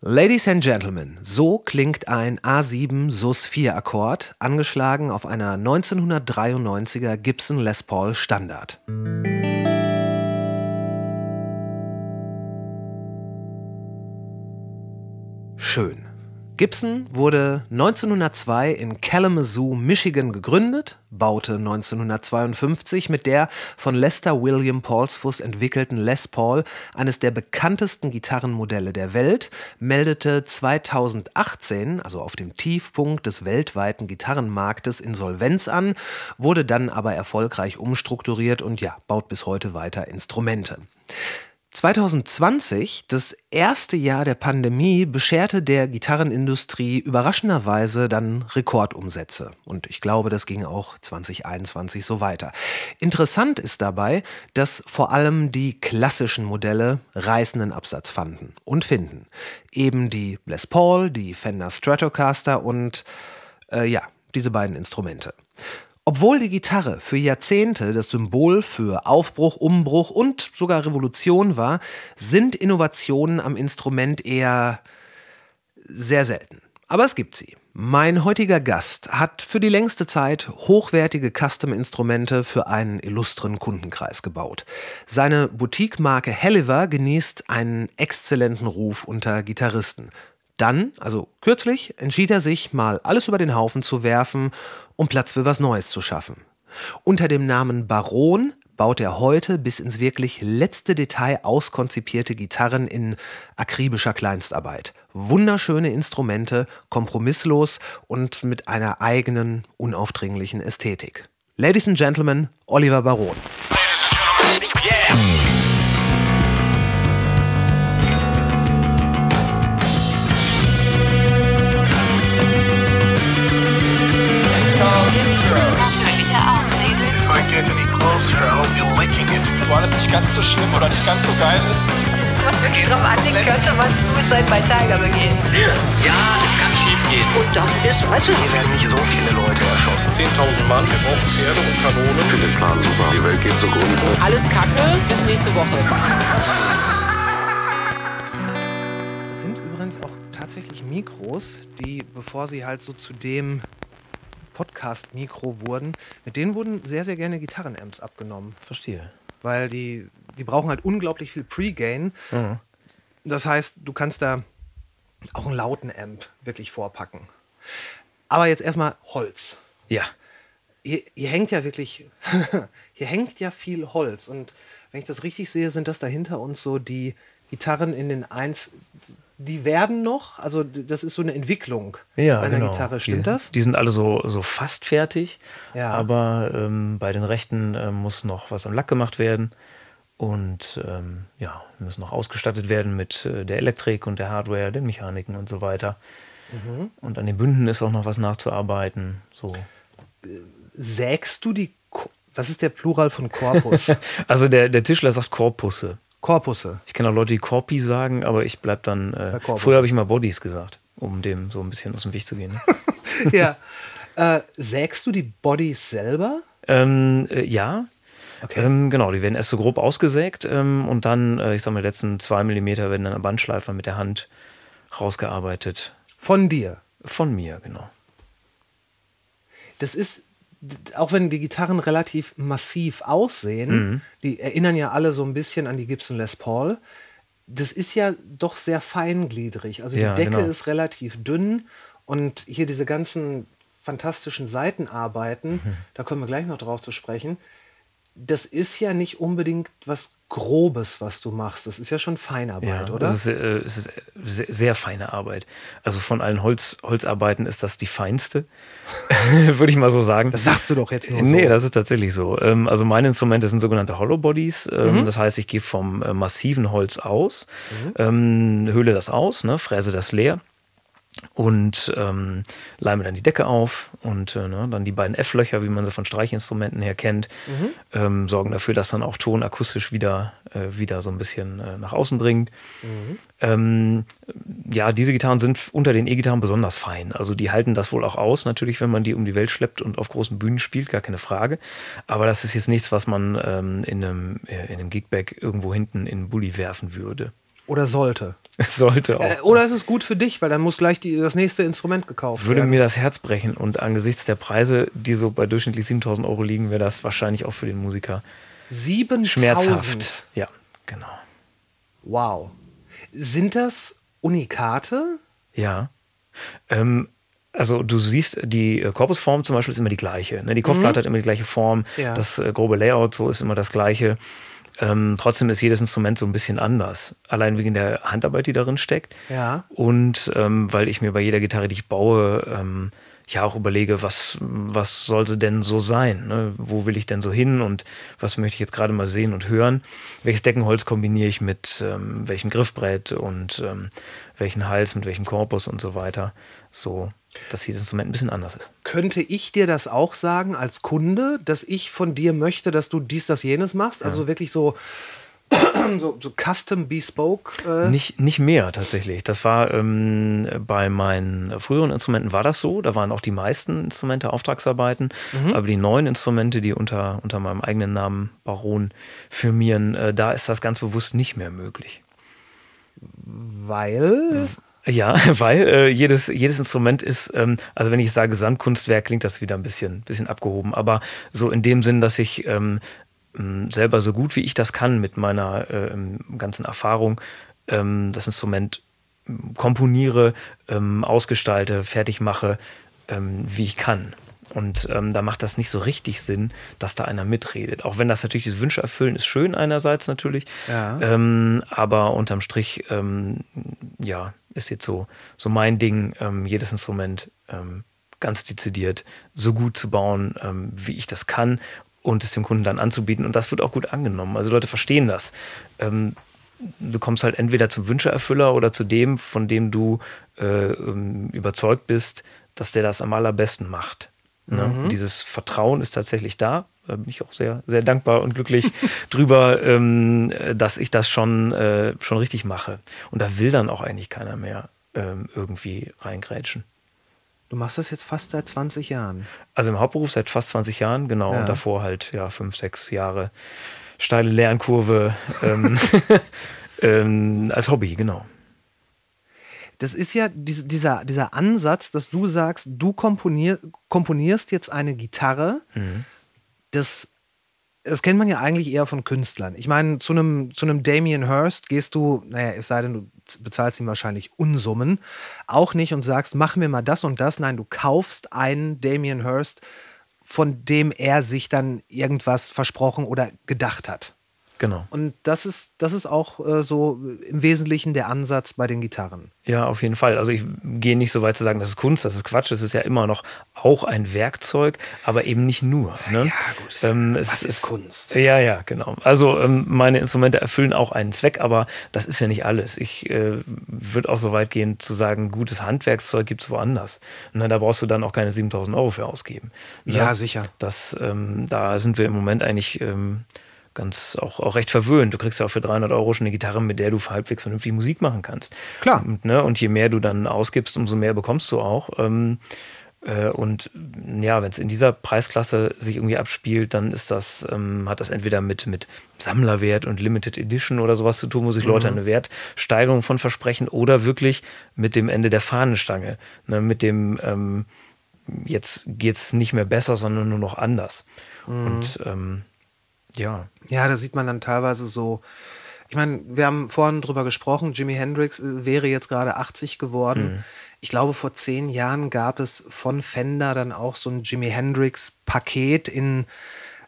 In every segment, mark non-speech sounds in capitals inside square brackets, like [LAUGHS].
Ladies and Gentlemen, so klingt ein A7 Sus 4 Akkord, angeschlagen auf einer 1993er Gibson Les Paul Standard. Schön. Gibson wurde 1902 in Kalamazoo, Michigan gegründet, baute 1952 mit der von Lester William Paulsfuss entwickelten Les Paul eines der bekanntesten Gitarrenmodelle der Welt, meldete 2018, also auf dem Tiefpunkt des weltweiten Gitarrenmarktes, Insolvenz an, wurde dann aber erfolgreich umstrukturiert und ja, baut bis heute weiter Instrumente. 2020, das erste Jahr der Pandemie, bescherte der Gitarrenindustrie überraschenderweise dann Rekordumsätze. Und ich glaube, das ging auch 2021 so weiter. Interessant ist dabei, dass vor allem die klassischen Modelle reißenden Absatz fanden und finden. Eben die Les Paul, die Fender Stratocaster und äh, ja, diese beiden Instrumente. Obwohl die Gitarre für Jahrzehnte das Symbol für Aufbruch, Umbruch und sogar Revolution war, sind Innovationen am Instrument eher sehr selten. Aber es gibt sie. Mein heutiger Gast hat für die längste Zeit hochwertige Custom-Instrumente für einen illustren Kundenkreis gebaut. Seine Boutique-Marke Helliver genießt einen exzellenten Ruf unter Gitarristen. Dann, also kürzlich, entschied er sich, mal alles über den Haufen zu werfen, um Platz für was Neues zu schaffen. Unter dem Namen Baron baut er heute bis ins wirklich letzte Detail auskonzipierte Gitarren in akribischer Kleinstarbeit. Wunderschöne Instrumente, kompromisslos und mit einer eigenen, unaufdringlichen Ästhetik. Ladies and Gentlemen, Oliver Baron. Yeah. War das nicht ganz so schlimm oder nicht ganz so geil. Was wirklich drauf anlegt, könnte man Suicide bei Tiger begehen. Ja, es kann schief gehen. Und das ist also Hier werden nicht so viele Leute erschossen. 10.000 Mann, wir brauchen Pferde und Kanonen. Ich finde den Plan super. Die Welt geht zugrunde. Alles Kacke, bis nächste Woche. Das sind übrigens auch tatsächlich Mikros, die, bevor sie halt so zu dem Podcast-Mikro wurden, mit denen wurden sehr, sehr gerne Gitarrenamps abgenommen. Verstehe weil die, die brauchen halt unglaublich viel Pre-Gain. Mhm. Das heißt, du kannst da auch einen lauten Amp wirklich vorpacken. Aber jetzt erstmal Holz. Ja. Hier, hier hängt ja wirklich, [LAUGHS] hier hängt ja viel Holz. Und wenn ich das richtig sehe, sind das da hinter uns so die Gitarren in den 1, die werden noch, also das ist so eine Entwicklung ja, einer genau. Gitarre, stimmt die, das? Die sind alle so, so fast fertig, ja. aber ähm, bei den rechten äh, muss noch was am Lack gemacht werden und ähm, ja, müssen noch ausgestattet werden mit äh, der Elektrik und der Hardware, den Mechaniken und so weiter. Mhm. Und an den Bünden ist auch noch was nachzuarbeiten. So. Sägst du die, Ko was ist der Plural von Korpus? [LAUGHS] also der, der Tischler sagt Korpusse. Korpusse. Ich kenne auch Leute, die Korpi sagen, aber ich bleib dann. Äh, früher habe ich mal Bodies gesagt, um dem so ein bisschen aus dem Weg zu gehen. Ne? [LAUGHS] ja. Äh, sägst du die Bodies selber? Ähm, äh, ja. Okay. Ähm, genau, die werden erst so grob ausgesägt ähm, und dann, äh, ich sag mal, die letzten zwei Millimeter werden dann am Bandschleifer mit der Hand rausgearbeitet. Von dir? Von mir, genau. Das ist auch wenn die Gitarren relativ massiv aussehen, mhm. die erinnern ja alle so ein bisschen an die Gibson Les Paul. Das ist ja doch sehr feingliedrig. Also ja, die Decke genau. ist relativ dünn und hier diese ganzen fantastischen Seitenarbeiten, mhm. da kommen wir gleich noch drauf zu sprechen. Das ist ja nicht unbedingt was Grobes, was du machst. Das ist ja schon Feinarbeit, ja, oder? Es ist, äh, es ist sehr, sehr, feine Arbeit. Also von allen Holz, Holzarbeiten ist das die feinste, [LAUGHS] würde ich mal so sagen. Das sagst du doch jetzt nur so. Nee, das ist tatsächlich so. Ähm, also meine Instrumente sind sogenannte Hollow Bodies. Ähm, Mhm. Das heißt, ich gehe vom äh, massiven Holz aus, ähm, höhle das aus, ne, fräse das leer und ähm, leime dann die Decke auf und äh, ne, dann die beiden F-Löcher, wie man sie von Streichinstrumenten her kennt, Mhm. ähm, sorgen dafür, dass dann auch Ton akustisch wieder, äh, wieder so ein bisschen äh, nach außen dringt. Mhm. Ähm, ja, diese Gitarren sind unter den E-Gitarren besonders fein. Also die halten das wohl auch aus, natürlich, wenn man die um die Welt schleppt und auf großen Bühnen spielt, gar keine Frage. Aber das ist jetzt nichts, was man ähm, in einem, äh, in einem Gigbag irgendwo hinten in den Bulli werfen würde. Oder sollte? [LAUGHS] Sollte auch. Äh, oder ist es gut für dich, weil dann muss gleich die, das nächste Instrument gekauft würde werden? mir das Herz brechen und angesichts der Preise, die so bei durchschnittlich 7000 Euro liegen, wäre das wahrscheinlich auch für den Musiker 7000. schmerzhaft. Ja, genau. Wow. Sind das Unikate? Ja. Ähm, also du siehst, die äh, Korpusform zum Beispiel ist immer die gleiche. Ne? Die Kopfplatte hat immer die gleiche Form. Ja. Das äh, grobe Layout so ist immer das gleiche. Ähm, trotzdem ist jedes Instrument so ein bisschen anders. Allein wegen der Handarbeit, die darin steckt. Ja. Und ähm, weil ich mir bei jeder Gitarre, die ich baue, ähm, ja auch überlege, was, was sollte denn so sein? Ne? Wo will ich denn so hin und was möchte ich jetzt gerade mal sehen und hören? Welches Deckenholz kombiniere ich mit ähm, welchem Griffbrett und ähm, welchen Hals mit welchem Korpus und so weiter? So, dass jedes Instrument ein bisschen anders ist. Könnte ich dir das auch sagen als Kunde, dass ich von dir möchte, dass du dies, das, jenes machst? Also wirklich so, [CLEARS THROAT] so, so custom bespoke? Äh? Nicht, nicht mehr tatsächlich. Das war ähm, bei meinen früheren Instrumenten war das so. Da waren auch die meisten Instrumente Auftragsarbeiten. Aber die neuen Instrumente, die unter, unter meinem eigenen Namen Baron firmieren, äh, da ist das ganz bewusst nicht mehr möglich. Weil. Ja, [LAUGHS] weil äh, jedes, jedes Instrument ist, ähm, also wenn ich sage Sandkunstwerk, klingt das wieder ein bisschen, bisschen abgehoben, aber so in dem Sinn, dass ich ähm, selber so gut wie ich das kann mit meiner äh, ganzen Erfahrung ähm, das Instrument komponiere, ähm, ausgestalte, fertig mache, ähm, wie ich kann. Und ähm, da macht das nicht so richtig Sinn, dass da einer mitredet. Auch wenn das natürlich das Wünsche erfüllen ist schön einerseits natürlich, Ja. ähm, aber unterm Strich, ähm, ja, ist jetzt so, so mein Ding, ähm, jedes Instrument ähm, ganz dezidiert so gut zu bauen, ähm, wie ich das kann und es dem Kunden dann anzubieten. Und das wird auch gut angenommen. Also Leute verstehen das. Du kommst halt entweder zum Wünscheerfüller oder zu dem, von dem du äh, überzeugt bist, dass der das am allerbesten macht. Ne? Und Dieses Vertrauen ist tatsächlich da. Da bin ich auch sehr, sehr dankbar und glücklich [LAUGHS] drüber, ähm, äh, dass ich das schon, äh, schon richtig mache. Und da will dann auch eigentlich keiner mehr ähm, irgendwie reingrätschen. Du machst das jetzt fast seit 20 Jahren. Also im Hauptberuf seit fast 20 Jahren, genau. Ja. Und davor halt, ja, fünf, sechs Jahre steile Lernkurve ähm, [LAUGHS] [LAUGHS] ähm, als Hobby, genau. Das ist ja diese, dieser, dieser Ansatz, dass du sagst, du komponier, komponierst jetzt eine Gitarre, das, das kennt man ja eigentlich eher von Künstlern. Ich meine, zu einem, zu einem Damien Hirst gehst du, naja, es sei denn, du bezahlst ihm wahrscheinlich Unsummen, auch nicht und sagst, mach mir mal das und das. Nein, du kaufst einen Damien Hirst, von dem er sich dann irgendwas versprochen oder gedacht hat. Genau. Und das ist, das ist auch äh, so im Wesentlichen der Ansatz bei den Gitarren. Ja, auf jeden Fall. Also ich gehe nicht so weit zu sagen, das ist Kunst, das ist Quatsch, das ist ja immer noch auch ein Werkzeug, aber eben nicht nur. Ne? Ja, gut. Ähm, es Was ist Kunst? Ja, ja, genau. Also ähm, meine Instrumente erfüllen auch einen Zweck, aber das ist ja nicht alles. Ich äh, würde auch so weit gehen zu sagen, gutes Handwerkszeug gibt es woanders. Na, da brauchst du dann auch keine 7000 Euro für ausgeben. Ne? Ja, sicher. Das, ähm, da sind wir im Moment eigentlich ähm, ganz auch, auch recht verwöhnt. Du kriegst ja auch für 300 Euro schon eine Gitarre, mit der du halbwegs vernünftig Musik machen kannst. Klar. Und, ne, und je mehr du dann ausgibst, umso mehr bekommst du auch. Ähm, äh, und ja, wenn es in dieser Preisklasse sich irgendwie abspielt, dann ist das, ähm, hat das entweder mit, mit Sammlerwert und Limited Edition oder sowas zu tun, wo sich Leute eine Wertsteigerung von versprechen, oder wirklich mit dem Ende der Fahnenstange, ne, mit dem ähm, jetzt geht's nicht mehr besser, sondern nur noch anders. Und ähm, ja, Ja, da sieht man dann teilweise so. Ich meine, wir haben vorhin drüber gesprochen, Jimi Hendrix äh, wäre jetzt gerade 80 geworden. Ich glaube, vor zehn Jahren gab es von Fender dann auch so ein Jimi Hendrix-Paket in,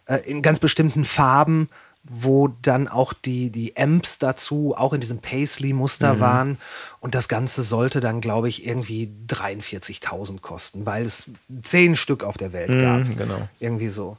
äh, in ganz bestimmten Farben, wo dann auch die, die Amps dazu auch in diesem Paisley-Muster waren. Und das Ganze sollte dann, glaube ich, irgendwie 43.000 kosten, weil es zehn Stück auf der Welt gab. Mhm, genau. Irgendwie so.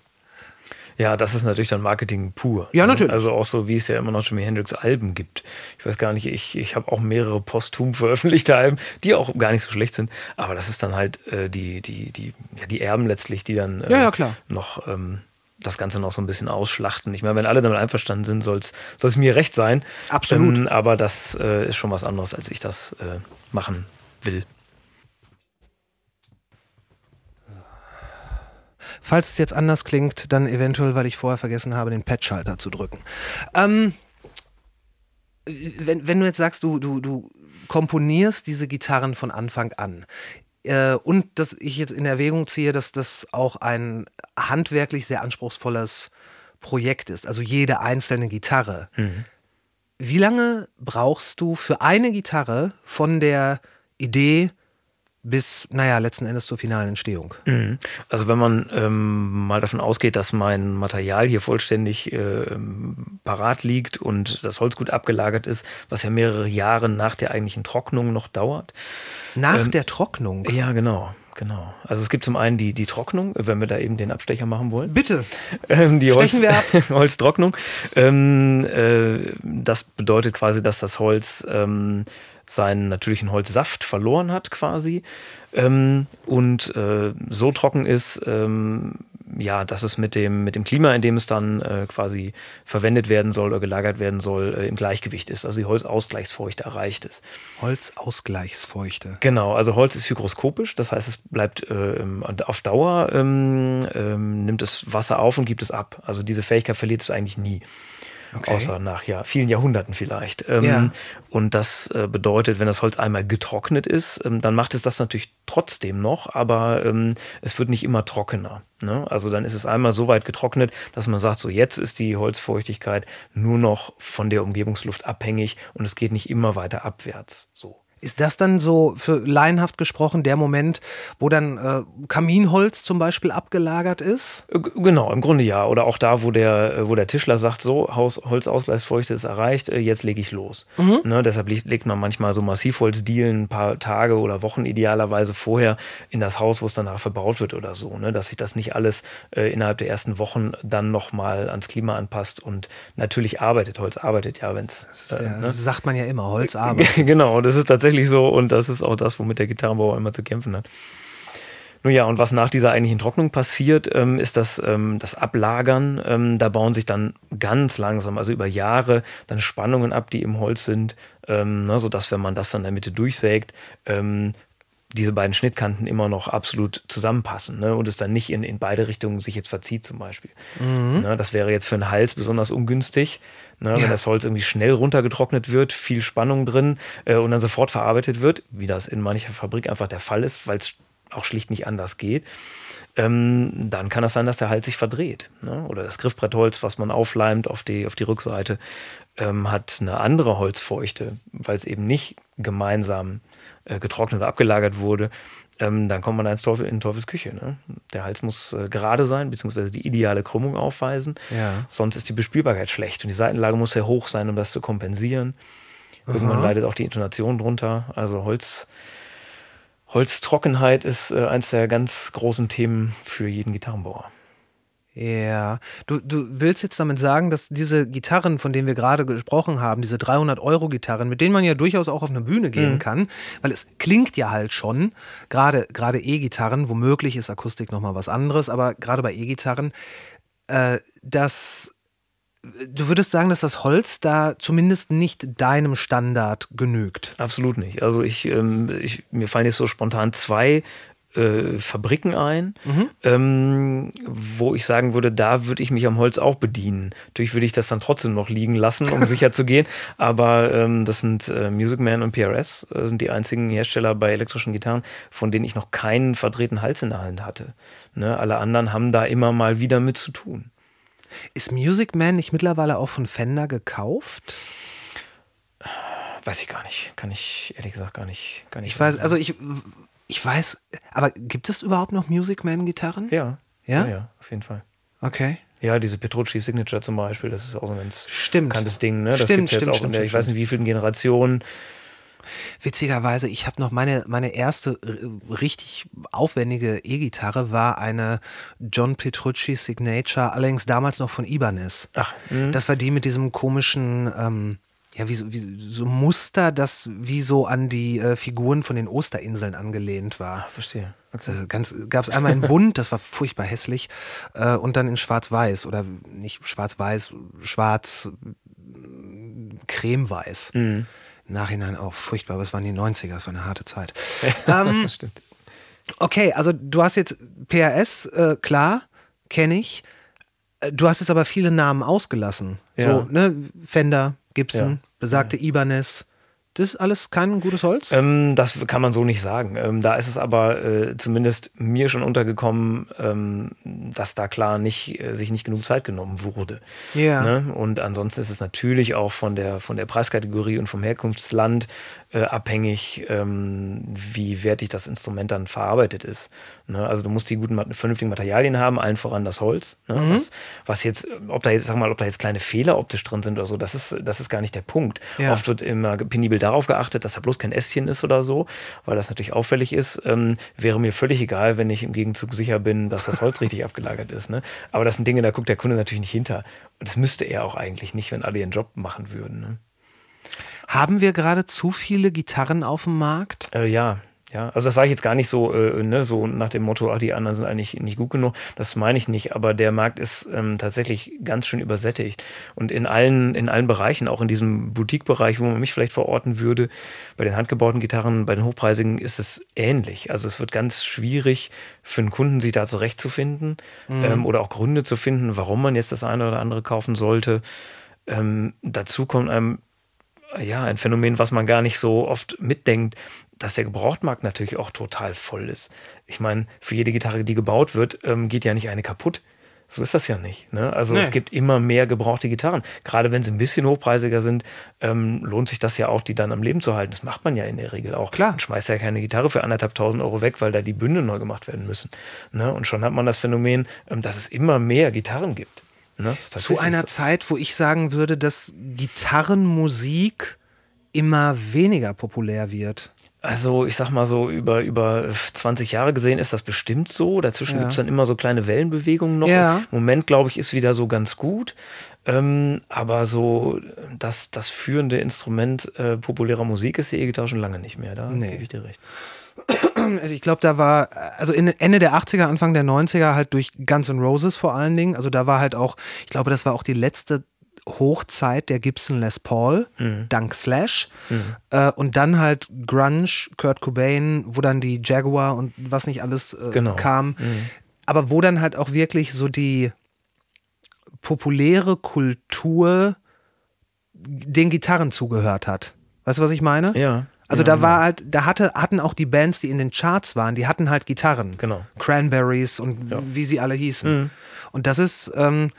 Ja, das ist natürlich dann Marketing pur. Ja, ne? natürlich. Also auch so, wie es ja immer noch Jimi Hendrix Alben gibt. Ich weiß gar nicht, ich, ich habe auch mehrere posthum [LAUGHS] veröffentlichte Alben, die auch gar nicht so schlecht sind. Aber das ist dann halt äh, die, die, die, ja, die Erben letztlich, die dann äh, Ja, ja, klar. noch ähm, das Ganze noch so ein bisschen ausschlachten. Ich meine, wenn alle damit einverstanden sind, soll es mir recht sein. Absolut. Ähm, aber das äh, ist schon was anderes, als ich das äh, machen will. Falls es jetzt anders klingt, dann eventuell, weil ich vorher vergessen habe, den Patch-Schalter zu drücken. Ähm, wenn, wenn du jetzt sagst, du, du, du komponierst diese Gitarren von Anfang an äh, und dass ich jetzt in Erwägung ziehe, dass das auch ein handwerklich sehr anspruchsvolles Projekt ist, also jede einzelne Gitarre. Mhm. Wie lange brauchst du für eine Gitarre von der Idee bis, naja, letzten Endes zur finalen Entstehung? Mhm. Also wenn man ähm, mal davon ausgeht, dass mein Material hier vollständig äh, parat liegt und das Holz gut abgelagert ist, was ja mehrere Jahre nach der eigentlichen Trocknung noch dauert. Nach Ähm, der Trocknung? Ja, genau. Genau. Also es gibt zum einen die, die Trocknung, wenn wir da eben den Abstecher machen wollen. Bitte. Ähm, die Holz, Stechen wir ab. [LAUGHS] Holztrocknung. Ähm, äh, das bedeutet quasi, dass das Holz ähm, seinen natürlichen Holzsaft verloren hat quasi ähm, und äh, so trocken ist, ähm, ja, dass es mit dem, mit dem Klima, in dem es dann äh, quasi verwendet werden soll oder gelagert werden soll, äh, im Gleichgewicht ist. Also die Holzausgleichsfeuchte erreicht ist. Holzausgleichsfeuchte. Genau, also Holz ist hygroskopisch, das heißt, es bleibt äh, auf Dauer, ähm, ähm, nimmt es Wasser auf und gibt es ab. Also diese Fähigkeit verliert es eigentlich nie. Okay. Außer nach ja, vielen Jahrhunderten vielleicht. Ähm, Ja. Und das äh, bedeutet, wenn das Holz einmal getrocknet ist, ähm, dann macht es das natürlich trotzdem noch, aber ähm, es wird nicht immer trockener. Ne? Also dann ist es einmal so weit getrocknet, dass man sagt, so jetzt ist die Holzfeuchtigkeit nur noch von der Umgebungsluft abhängig und es geht nicht immer weiter abwärts. So. Ist das dann so für laienhaft gesprochen der Moment, wo dann äh, Kaminholz zum Beispiel abgelagert ist? Genau, im Grunde ja. Oder auch da, wo der, äh, wo der Tischler sagt, so, Haus, Holzausgleichsfeuchte ist erreicht, äh, jetzt lege ich los. Ne, deshalb leg- legt man manchmal so Massivholzdielen ein paar Tage oder Wochen idealerweise vorher in das Haus, wo es danach verbaut wird oder so. Ne, dass sich das nicht alles äh, innerhalb der ersten Wochen dann nochmal ans Klima anpasst und natürlich arbeitet. Holz arbeitet ja, wenn es. Äh, Ja, ne? das sagt man ja immer, Holzarbeit. [LAUGHS] genau, das ist tatsächlich so und das ist auch das, womit der Gitarrenbauer immer zu kämpfen hat. Nun ja, und was nach dieser eigentlichen Trocknung passiert, ähm, ist das, ähm, das Ablagern. Ähm, da bauen sich dann ganz langsam, also über Jahre, dann Spannungen ab, die im Holz sind, ähm, ne, sodass, wenn man das dann in der Mitte durchsägt, ähm, diese beiden Schnittkanten immer noch absolut zusammenpassen ne? und es dann nicht in, in beide Richtungen sich jetzt verzieht zum Beispiel. Ne? Das wäre jetzt für einen Hals besonders ungünstig, ne? wenn das Holz irgendwie schnell runtergetrocknet wird, viel Spannung drin äh, und dann sofort verarbeitet wird, wie das in mancher Fabrik einfach der Fall ist, weil es auch schlicht nicht anders geht. Ähm, dann kann es sein, dass der Hals sich verdreht. Ne? Oder das Griffbrettholz, was man aufleimt auf die, auf die Rückseite, ähm, hat eine andere Holzfeuchte, weil es eben nicht gemeinsam äh, getrocknet oder abgelagert wurde. Ähm, dann kommt man ins Teufel, in Teufels Küche. Ne? Der Hals muss äh, gerade sein, beziehungsweise die ideale Krümmung aufweisen. Ja. Sonst ist die Bespielbarkeit schlecht. Und die Seitenlage muss sehr hoch sein, um das zu kompensieren. Irgendwann leidet auch die Intonation drunter. Also Holz, Holztrockenheit ist äh, eins der ganz großen Themen für jeden Gitarrenbauer. Ja, du, du willst jetzt damit sagen, dass diese Gitarren, von denen wir gerade gesprochen haben, diese 300-Euro-Gitarren, mit denen man ja durchaus auch auf eine Bühne gehen kann, weil es klingt ja halt schon, gerade gerade E-Gitarren, womöglich ist Akustik nochmal was anderes, aber gerade bei E-Gitarren, äh, dass du würdest sagen, dass das Holz da zumindest nicht deinem Standard genügt. Absolut nicht. Also ich, ähm, ich mir fallen jetzt so spontan zwei äh, Fabriken ein, ähm, wo ich sagen würde, da würde ich mich am Holz auch bedienen. Natürlich würde ich das dann trotzdem noch liegen lassen, um [LAUGHS] sicher zu gehen. Aber ähm, das sind äh, Music Man und PRS, äh, sind die einzigen Hersteller bei elektrischen Gitarren, von denen ich noch keinen verdrehten Hals in der Hand hatte. Ne? Alle anderen haben da immer mal wieder mit zu tun. Ist Music Man nicht mittlerweile auch von Fender gekauft? Weiß ich gar nicht. Kann ich ehrlich gesagt gar nicht. Gar nicht Ich weiß, also ich, ich weiß, aber gibt es überhaupt noch Music Man Gitarren? Ja. Ja? Ja, ja, auf jeden Fall. Okay. Ja, diese Petrucci Signature zum Beispiel, das ist auch so ein ganz Stimmt. bekanntes Ding. Ne? Das Stimmt, gibt jetzt stimmt, auch stimmt, in der, ich weiß nicht, wie vielen Generationen. Witzigerweise, ich habe noch meine, meine erste äh, richtig aufwendige E-Gitarre war eine John Petrucci Signature, allerdings damals noch von Ibanez. Ach, mhm. Das war die mit diesem komischen, ähm, ja, wie so, wie so Muster, das wie so an die äh, Figuren von den Osterinseln angelehnt war. verstehe. Also ganz gab es einmal in bunt, das war furchtbar hässlich, äh, und dann in schwarz-weiß oder nicht schwarz-weiß, schwarz, äh, cremeweiß. Mhm. Im Nachhinein auch furchtbar, aber es waren die 90er, das war eine harte Zeit. [LAUGHS] ähm, Stimmt. okay, also du hast jetzt PRS, äh, klar, kenne ich. Äh, Du hast jetzt aber viele Namen ausgelassen. Ja. So, ne, Fender, Gibson, Ja. besagte Ibanez. Das ist alles kein gutes Holz? Ähm, das kann man so nicht sagen. Ähm, da ist es aber äh, zumindest mir schon untergekommen, ähm, dass da klar nicht, äh, sich nicht genug Zeit genommen wurde. Ja. Ne? Und ansonsten ist es natürlich auch von der, von der Preiskategorie und vom Herkunftsland äh, abhängig, ähm, wie wertig das Instrument dann verarbeitet ist. Ne? Also du musst die guten, vernünftigen Materialien haben, allen voran das Holz. Ne? Mhm. Was, was jetzt, ob da jetzt, sag mal, ob da jetzt kleine Fehler optisch drin sind oder so, das ist, das ist gar nicht der Punkt. Ja. Oft wird immer penibel darauf geachtet, dass da bloß kein Ästchen ist oder so, weil das natürlich auffällig ist. Ähm, wäre mir völlig egal, wenn ich im Gegenzug sicher bin, dass das Holz richtig [LAUGHS] abgelagert ist. Ne? Aber das sind Dinge, da guckt der Kunde natürlich nicht hinter. Und das müsste er auch eigentlich nicht, wenn alle ihren Job machen würden. Ne? Haben wir gerade zu viele Gitarren auf dem Markt? Äh, ja, ja. Also das sage ich jetzt gar nicht so, äh, ne, so nach dem Motto, ach, die anderen sind eigentlich nicht gut genug. Das meine ich nicht. Aber der Markt ist ähm, tatsächlich ganz schön übersättigt. Und in allen, in allen Bereichen, auch in diesem Boutique-Bereich, wo man mich vielleicht verorten würde, bei den handgebauten Gitarren, bei den hochpreisigen, ist es ähnlich. Also es wird ganz schwierig für einen Kunden, sich da zurechtzufinden ähm, oder auch Gründe zu finden, warum man jetzt das eine oder andere kaufen sollte. Ähm, dazu kommt einem ja, ein Phänomen, was man gar nicht so oft mitdenkt, dass der Gebrauchtmarkt natürlich auch total voll ist. Ich meine, für jede Gitarre, die gebaut wird, ähm, geht ja nicht eine kaputt. So ist das ja nicht. Ne? Also Nee. es gibt immer mehr gebrauchte Gitarren. Gerade wenn sie ein bisschen hochpreisiger sind, ähm, lohnt sich das ja auch, die dann am Leben zu halten. Das macht man ja in der Regel auch. Klar. Man schmeißt ja keine Gitarre für anderthalb tausend Euro weg, weil da die Bünde neu gemacht werden müssen. Ne? Und schon hat man das Phänomen, ähm, dass es immer mehr Gitarren gibt. Ne? Zu einer so. Zeit, wo ich sagen würde, dass Gitarrenmusik immer weniger populär wird. Also ich sag mal so, über, über 20 Jahre gesehen ist das bestimmt so. Dazwischen Ja. gibt's dann immer so kleine Wellenbewegungen noch. Ja. Im Moment, glaube ich, ist wieder so ganz gut. Ähm, aber so das, das führende Instrument äh, populärer Musik ist die E-Gitarre schon lange nicht mehr. Da Nee. gebe ich dir recht. [CLEARS THROAT] Also ich glaube, da war, also Ende der 80er, Anfang der 90er halt durch Guns N' Roses vor allen Dingen. Also da war halt auch, ich glaube, das war auch die letzte Hochzeit der Gibson Les Paul, dank Slash. Äh, und dann halt Grunge, Kurt Cobain, wo dann die Jaguar und was nicht alles äh, Genau. kam. Aber wo dann halt auch wirklich so die populäre Kultur den Gitarren zugehört hat. Weißt du, was ich meine? Ja. Also ja, da war halt, da hatte, hatten auch die Bands, die in den Charts waren, die hatten halt Gitarren. Genau. Cranberries und wie sie alle hießen. Mhm. Und das ist, ähm,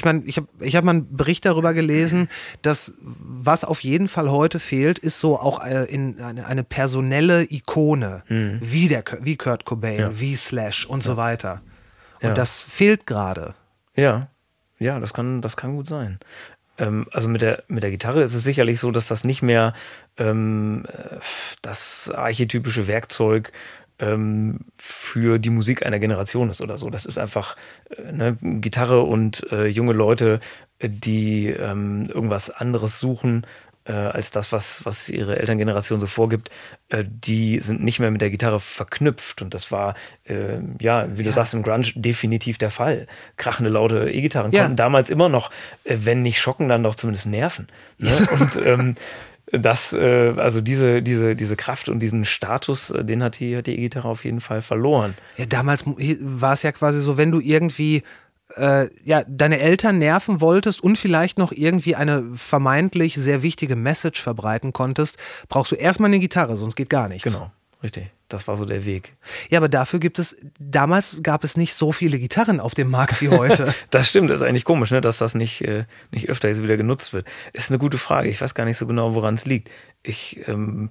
ich meine, ich habe ich hab mal einen Bericht darüber gelesen, dass was auf jeden Fall heute fehlt, ist so auch äh, in eine, eine personelle Ikone, wie, der, wie Kurt Cobain, Mhm. Ja. wie Slash und so weiter. Und Ja. das fehlt gerade. Ja, ja, das kann, das kann gut sein. Ähm, also mit der, mit der Gitarre ist es sicherlich so, dass das nicht mehr ähm, äh, das archetypische Werkzeug ähm, für die Musik einer Generation ist oder so. Das ist einfach äh, ne, Gitarre und äh, junge Leute, äh, die ähm, irgendwas anderes suchen äh, als das, was, was ihre Elterngeneration so vorgibt, äh, die sind nicht mehr mit der Gitarre verknüpft. Und das war, äh, ja, wie du sagst, im Grunge definitiv der Fall. Krachende, laute E-Gitarren Ja. konnten damals immer noch, äh, wenn nicht schocken, dann doch zumindest nerven. Ne? [LAUGHS] Und ähm, das, äh, also diese, diese, diese Kraft und diesen Status, äh, den hat die hat die E-Gitarre auf jeden Fall verloren. Ja, damals war es ja quasi so, wenn du irgendwie äh, ja, deine Eltern nerven wolltest und vielleicht noch irgendwie eine vermeintlich sehr wichtige Message verbreiten konntest, brauchst du erstmal eine Gitarre, sonst geht gar nichts. Genau, richtig. Das war so der Weg. Ja, aber dafür gibt es, damals gab es nicht so viele Gitarren auf dem Markt wie heute. [LAUGHS] Das stimmt, das ist eigentlich komisch, ne, dass das nicht, äh, nicht öfter jetzt wieder genutzt wird. Ist eine gute Frage. Ich weiß gar nicht so genau, woran es liegt. Ich ähm,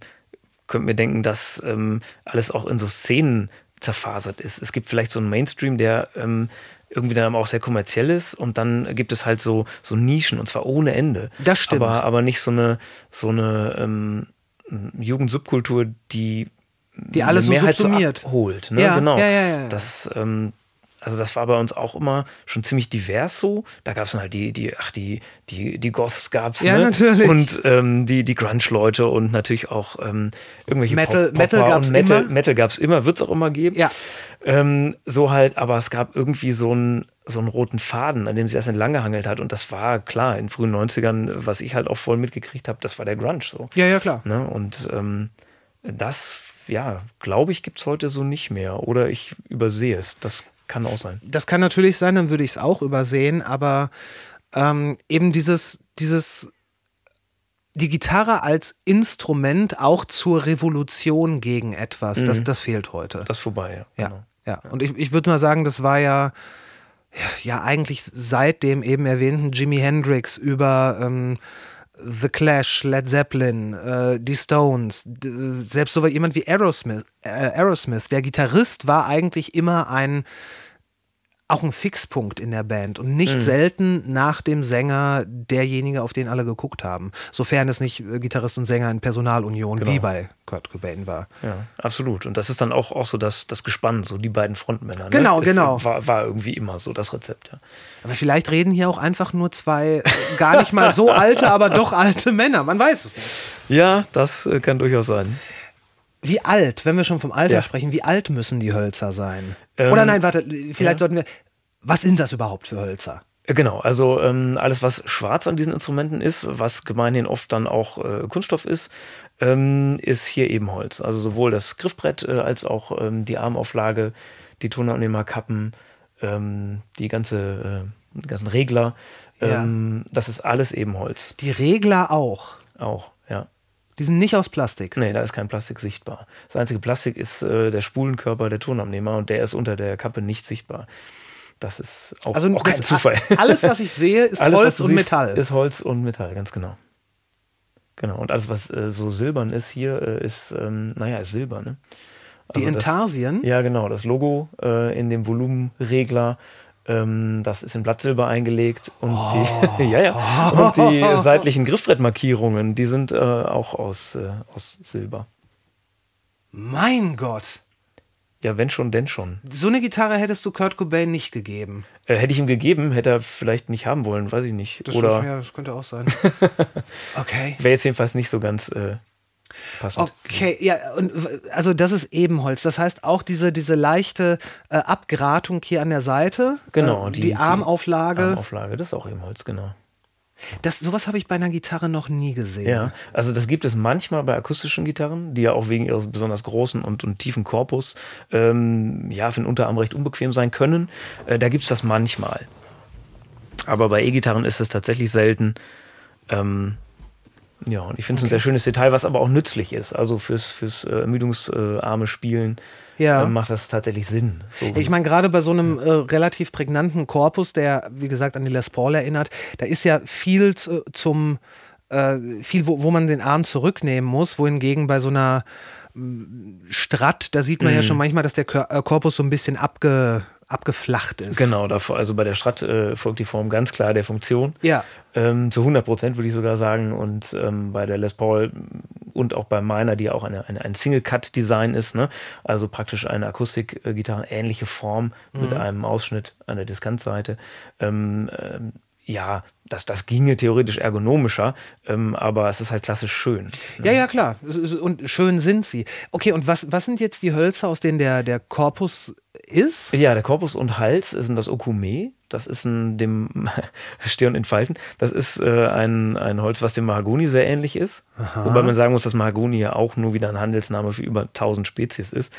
könnte mir denken, dass ähm, alles auch in so Szenen zerfasert ist. Es gibt vielleicht so einen Mainstream, der ähm, irgendwie dann aber auch sehr kommerziell ist und dann gibt es halt so, so Nischen und zwar ohne Ende. Das stimmt. Aber, aber nicht so eine, so eine ähm, Jugendsubkultur, die Die alles so Mehrheit subsumiert. abholt. Ne? Ja, genau. ja, ja. Das, ähm, also das war bei uns auch immer schon ziemlich divers so. Da gab es dann halt die, die, ach, die, die, die Goths gab's, Ja, ne? natürlich. Und ähm, die, die Grunge-Leute und natürlich auch ähm, irgendwelche Metal- Pop Metal gab's Metal, immer. Metal gab's immer, wird's auch immer geben. Ja. Ähm, so halt, aber es gab irgendwie so einen, so einen roten Faden, an dem sie erst entlang gehangelt hat. Und das war klar, in frühen 90ern, was ich halt auch voll mitgekriegt habe, das war der Grunge so. ja, ja, klar. Ne? Und ähm, das, ja, glaube ich, gibt es heute so nicht mehr. Oder ich übersehe es. Das kann auch sein. Das kann natürlich sein, dann würde ich es auch übersehen, aber ähm, eben dieses, dieses die Gitarre als Instrument auch zur Revolution gegen etwas, das, das fehlt heute. Das ist vorbei, Ja, genau. ja. Und ich, ich würde mal sagen, das war ja, ja eigentlich seit dem eben erwähnten Jimi Hendrix über ähm, The Clash, Led Zeppelin, äh, die Stones, selbst so jemand wie Aerosmith, äh, Aerosmith, der Gitarrist war eigentlich immer ein auch ein Fixpunkt in der Band und nicht selten nach dem Sänger derjenige, auf den alle geguckt haben. Sofern es nicht äh, Gitarrist und Sänger in Personalunion Genau. wie bei Kurt Cobain war. Ja, absolut. Und das ist dann auch, auch so das, das Gespann, so die beiden Frontmänner. Ne? Genau, Ist, genau. War, war irgendwie immer so das Rezept, ja. Aber vielleicht reden hier auch einfach nur zwei äh, gar nicht mal so alte, aber doch alte Männer. Man weiß es nicht. Ja, das äh, kann durchaus sein. Wie alt, wenn wir schon vom Alter Ja. sprechen, wie alt müssen die Hölzer sein? Ähm, Oder nein, warte, vielleicht ja. sollten wir. Was sind das überhaupt für Hölzer? Äh, Genau, also ähm, alles, was schwarz an diesen Instrumenten ist, was gemeinhin oft dann auch äh, Kunststoff ist, ähm, ist hier eben Holz. Also sowohl das Griffbrett äh, als auch ähm, die Armauflage, die Tonabnehmerkappen, ähm, die ganze, äh, ganzen Regler, Ja. ähm, das ist alles eben Holz. Die Regler auch. Auch. Die sind nicht aus Plastik. Nee, da ist kein Plastik sichtbar. Das einzige Plastik ist äh, der Spulenkörper der Tonabnehmer und der ist unter der Kappe nicht sichtbar. Das ist auch, Also auch kein das- Zufall. Alles, was ich sehe, ist [LAUGHS] Alles, Holz und siehst, Metall. Ist Holz und Metall, ganz genau. Genau. Und alles, was äh, so silbern ist hier, äh, ist, ähm, naja, ist Silber, ne? die Also das- Intarsien. Ja, genau. Das Logo äh, in dem Volumenregler, ähm, das ist in Blattsilber eingelegt. Und, die, [LAUGHS] ja, ja. und die [LAUGHS] seitlichen Griffbrettmarkierungen, die sind äh, auch aus, äh, aus Silber. Mein Gott. Ja, wenn schon, denn schon. So eine Gitarre hättest du Kurt Cobain nicht gegeben. Äh, hätte ich ihm gegeben, hätte er vielleicht nicht haben wollen, weiß ich nicht. Das Oder ja, das könnte auch sein. [LAUGHS] Okay. wäre jetzt jedenfalls nicht so ganz äh, passend. Okay, ja, und also das ist Ebenholz. Das heißt auch diese, diese leichte äh, Abgratung hier an der Seite. Genau, äh, die, die- die Armauflage. Armauflage, das ist auch eben Holz, genau. Das, sowas habe ich bei einer Gitarre noch nie gesehen. Ja, also das gibt es manchmal bei akustischen Gitarren, die ja auch wegen ihres besonders großen und, und tiefen Korpus ähm, ja, für den Unterarm recht unbequem sein können. Äh, da gibt es das manchmal. Aber bei E-Gitarren ist es tatsächlich selten. Ähm, ja, und ich finde es ein sehr schönes Detail, was aber auch nützlich ist. Also fürs, fürs äh, ermüdungsarme Spielen Ja. äh, macht das tatsächlich Sinn. So Ich meine, gerade bei so einem äh, relativ prägnanten Korpus, der, wie gesagt, an die Les Paul erinnert, da ist ja viel zu, zum, äh, viel, wo, wo man den Arm zurücknehmen muss, wohingegen bei so einer mm, Strat, da sieht man Mhm. ja schon manchmal, dass der äh, Korpus so ein bisschen abge, abgeflacht ist. Genau, davor, also bei der Strat äh, folgt die Form ganz klar der Funktion. Ja. Ähm, zu 100 Prozent würde ich sogar sagen. Und ähm, bei der Les Paul und auch bei meiner, die auch eine, eine, ein Single-Cut-Design ist, ne? also praktisch eine Akustikgitarre, ähnliche Form mit einem Ausschnitt an der Diskantseite. Ähm, ähm, ja, das, das ginge theoretisch ergonomischer, ähm, aber es ist halt klassisch schön. Ja, ja, klar. Und schön sind sie. Okay, und was, was sind jetzt die Hölzer, aus denen der, der Korpus ist? Ja, der Korpus und Hals sind das Okume. Das ist ein, dem [LAUGHS] Stirn in Falten. Das ist äh, ein, ein Holz, was dem Mahagoni sehr ähnlich ist. Wobei man sagen muss, dass Mahagoni ja auch nur wieder ein Handelsname für über 1000 Spezies ist.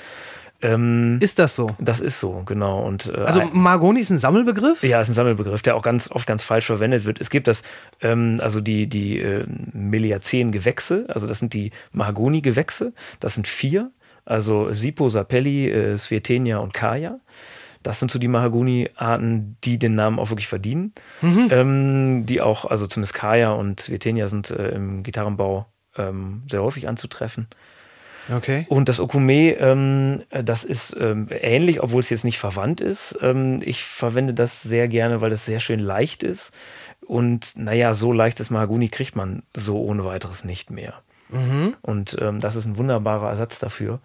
Ähm, Ist das so? das ist so, genau. Und, äh, Also Mahagoni ist ein Sammelbegriff? ja, ist ein Sammelbegriff, der auch ganz oft ganz falsch verwendet wird. Es gibt das, ähm, also die, die äh, Meliazeen-Gewächse, also das sind die Mahagoni-Gewächse, das sind vier, also Sipo, Sapelli, äh, Svetenia und Kaya. Das sind so die Mahagoni-Arten, die den Namen auch wirklich verdienen. Ähm, die auch, also zumindest Kaya und Svetenia sind äh, im Gitarrenbau ähm, sehr häufig anzutreffen. Okay. Und das Okume, ähm, das ist ähm, ähnlich, obwohl es jetzt nicht verwandt ist. Ähm, ich verwende das sehr gerne, weil das sehr schön leicht ist. Und naja, so leichtes Mahagoni kriegt man so ohne weiteres nicht mehr. Und ähm, das ist ein wunderbarer Ersatz dafür.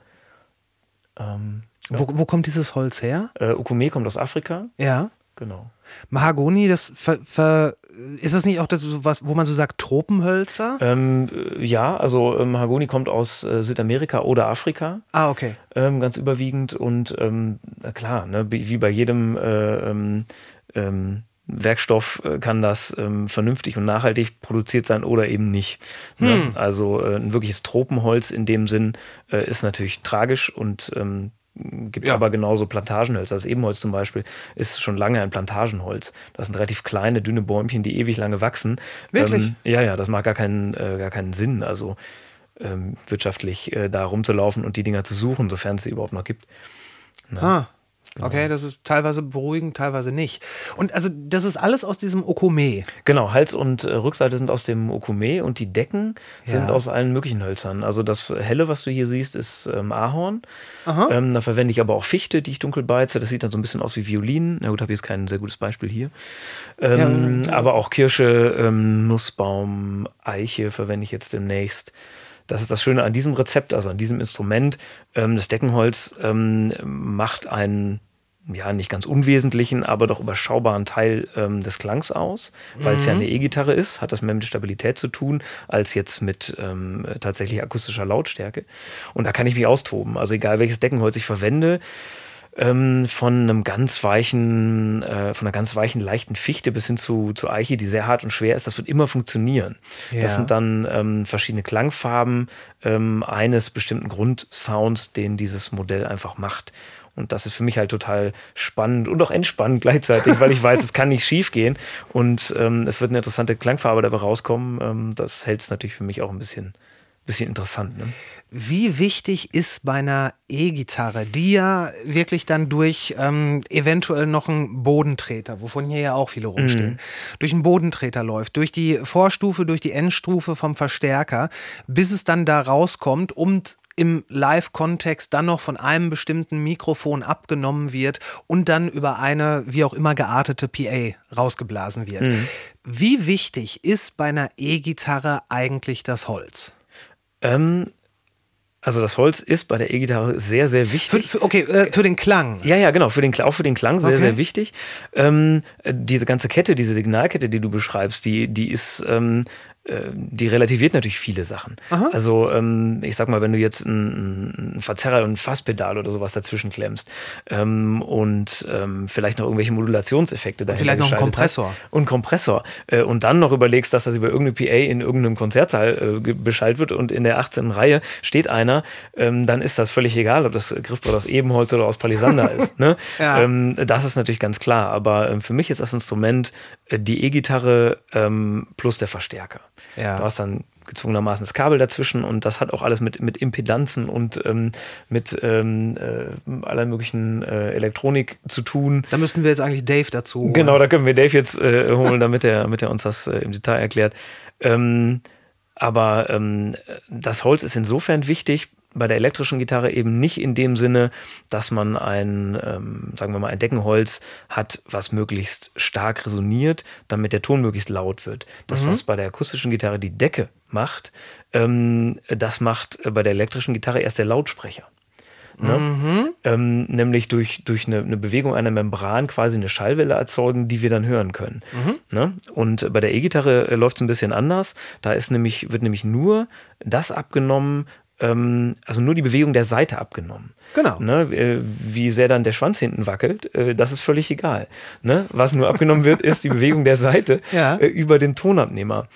Ähm, Wo, wo kommt dieses Holz her? äh, Okume kommt aus Afrika. Ja. Genau. Mahagoni, das ver, ver, ist das nicht auch das, was, wo man so sagt, Tropenhölzer? Ähm, äh, ja, also äh, Mahagoni kommt aus äh, Südamerika oder Afrika. Ah, okay. ähm, ganz überwiegend. Und ähm, na klar, ne, wie bei jedem äh, ähm, ähm, Werkstoff äh, kann das ähm, vernünftig und nachhaltig produziert sein oder eben nicht. Ne? Also äh, ein wirkliches Tropenholz in dem Sinn ist natürlich tragisch und gibt Ja. aber genauso Plantagenhölzer. Das Ebenholz zum Beispiel ist schon lange ein Plantagenholz. Das sind relativ kleine, dünne Bäumchen, die ewig lange wachsen. Wirklich? Ähm, ja, ja, das macht gar keinen, äh, gar keinen Sinn, also ähm, wirtschaftlich äh, da rumzulaufen und die Dinger zu suchen, sofern es sie überhaupt noch gibt. Ah, Genau. okay, das ist teilweise beruhigend, teilweise nicht. Und also das ist alles aus diesem Okome. Genau, Hals und äh, Rückseite sind aus dem Okume und die Decken sind Ja. aus allen möglichen Hölzern. Also das helle, was du hier siehst, ist ähm, Ahorn. Aha. Ähm, da verwende ich aber auch Fichte, die ich dunkel beize. Das sieht dann so ein bisschen aus wie Violinen. Na gut, habe ich jetzt kein sehr gutes Beispiel hier. Ähm, Aber auch Kirsche, ähm, Nussbaum, Eiche verwende ich jetzt demnächst. Das ist das Schöne an diesem Rezept, also an diesem Instrument. Ähm, das Deckenholz ähm, macht einen ja, nicht ganz unwesentlichen, aber doch überschaubaren Teil ähm, des Klangs aus, weil es ja eine E-Gitarre ist, hat das mehr mit Stabilität zu tun, als jetzt mit ähm, tatsächlich akustischer Lautstärke. Und da kann ich mich austoben. Also egal welches Deckenholz ich verwende, ähm, von einem ganz weichen, äh, von einer ganz weichen, leichten Fichte bis hin zu, zu Eiche, die sehr hart und schwer ist, das wird immer funktionieren. Ja. Das sind dann ähm, verschiedene Klangfarben ähm, eines bestimmten Grundsounds, den dieses Modell einfach macht. Und das ist für mich halt total spannend und auch entspannend [LAUGHS] gleichzeitig, weil ich weiß, es kann nicht schief gehen und ähm, es wird eine interessante Klangfarbe dabei rauskommen. Ähm, das hält es natürlich für mich auch ein bisschen, bisschen interessant. Ne? Wie wichtig ist bei einer E-Gitarre, die ja wirklich dann durch ähm, eventuell noch einen Bodentreter, wovon hier ja auch viele rumstehen, durch einen Bodentreter läuft, durch die Vorstufe, durch die Endstufe vom Verstärker, bis es dann da rauskommt und im Live-Kontext dann noch von einem bestimmten Mikrofon abgenommen wird und dann über eine wie auch immer geartete PA rausgeblasen wird. Wie wichtig ist bei einer E-Gitarre eigentlich das Holz? Ähm, also das Holz ist bei der E-Gitarre sehr, sehr Für, wichtig. für, okay, äh, für den Klang. Ja, ja, genau, für den, auch für den Klang sehr, Okay. sehr wichtig. Ähm, äh, diese ganze Kette, diese Signalkette, die du beschreibst, die, die ist, ähm, äh, die relativiert natürlich viele Sachen. Also ähm, ich sag mal, wenn du jetzt einen, Verzerrer und ein Fasspedal oder sowas dazwischen klemmst ähm, und ähm, vielleicht noch irgendwelche Modulationseffekte dahinter vielleicht noch einen geschaltet hast Kompressor. und Kompressor äh, und dann noch überlegst, dass das über irgendeine PA in irgendeinem Konzertsaal äh, beschallt wird und in der 18. Reihe steht einer, ähm, dann ist das völlig egal, ob das Griffbrett aus Ebenholz oder aus Palisander ist. Ne? [LAUGHS] Ja. ähm, das ist natürlich ganz klar, aber ähm, für mich ist das Instrument äh, die E-Gitarre ähm, plus der Verstärker. Ja. Du hast dann gezwungenermaßen das Kabel dazwischen und das hat auch alles mit, mit Impedanzen und ähm, mit ähm, äh, aller möglichen äh, Elektronik zu tun. Da müssten wir jetzt eigentlich Dave dazu holen. Genau, da können wir Dave jetzt äh, holen, damit er, damit er uns das äh, im Detail erklärt. Ähm, aber ähm, das Holz ist insofern wichtig bei der elektrischen Gitarre eben nicht in dem Sinne, dass man ein, ähm, sagen wir mal, ein Deckenholz hat, was möglichst stark resoniert, damit der Ton möglichst laut wird. Das, was bei der akustischen Gitarre die Decke macht, ähm, das macht äh, bei der elektrischen Gitarre erst der Lautsprecher. Ne? Ähm, nämlich durch, durch eine, eine Bewegung einer Membran quasi eine Schallwelle erzeugen, die wir dann hören können. Ne? Und bei der E-Gitarre äh, läuft es ein bisschen anders. Da ist nämlich, wird nämlich nur das abgenommen, also nur die Bewegung der Seite abgenommen. Genau. Ne? äh, Wie sehr dann der Schwanz hinten wackelt, äh, das ist völlig egal. Ne? Was nur abgenommen wird, ist die Bewegung der Seite [LAUGHS] Ja. äh, über den Tonabnehmer.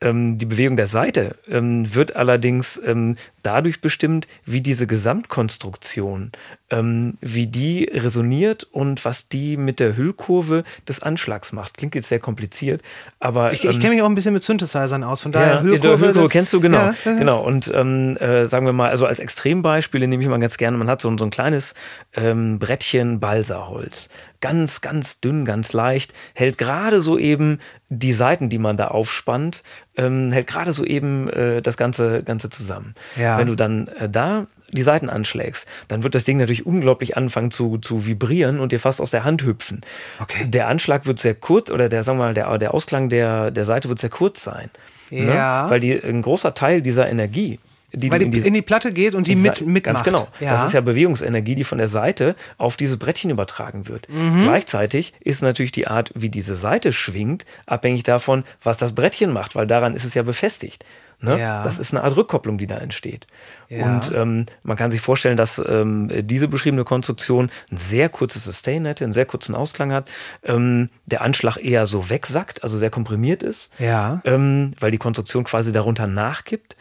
Ähm, die Bewegung der Seite ähm, wird allerdings ähm, dadurch bestimmt, wie diese Gesamtkonstruktion, ähm, wie die resoniert und was die mit der Hüllkurve des Anschlags macht. Klingt jetzt sehr kompliziert, aber Ich, ich ähm, kenne mich auch ein bisschen mit Synthesizern aus, von daher ja, Hüllkurve. Hüllkurve, das- kennst du, genau. Ja, genau. Und ähm, äh, sagen wir mal, also als Extrembeispiele nehme ich mal ganz gerne, man hat so, so ein kleines ähm, Brettchen Balsaholz. Ganz, ganz dünn, ganz leicht, hält gerade so eben die Seiten, die man da aufspannt, ähm, hält gerade so eben äh, das Ganze, Ganze zusammen. Ja. Wenn du dann äh, da die Seiten anschlägst, dann wird das Ding natürlich unglaublich anfangen zu, zu vibrieren und dir fast aus der Hand hüpfen. Okay. Der Anschlag wird sehr kurz, oder der, sagen wir mal, der, der Ausklang der, der Seite wird sehr kurz sein. Ja. Ne? Weil die, ein großer Teil dieser Energie, die Weil du die in die Platte geht und die mit, mitmacht. Ganz genau. Ja. Das ist ja Bewegungsenergie, die von der Seite auf dieses Brettchen übertragen wird. Mhm. Gleichzeitig ist natürlich die Art, wie diese Seite schwingt, abhängig davon, was das Brettchen macht, weil daran ist es ja befestigt. Ne? Ja. Das ist eine Art Rückkopplung, die da entsteht. Ja. Und ähm, man kann sich vorstellen, dass ähm, diese beschriebene Konstruktion ein sehr kurzes Sustain hätte, einen sehr kurzen Ausklang hat, ähm, der Anschlag eher so wegsackt, also sehr komprimiert ist Ja. ähm, weil die Konstruktion quasi darunter nachgibt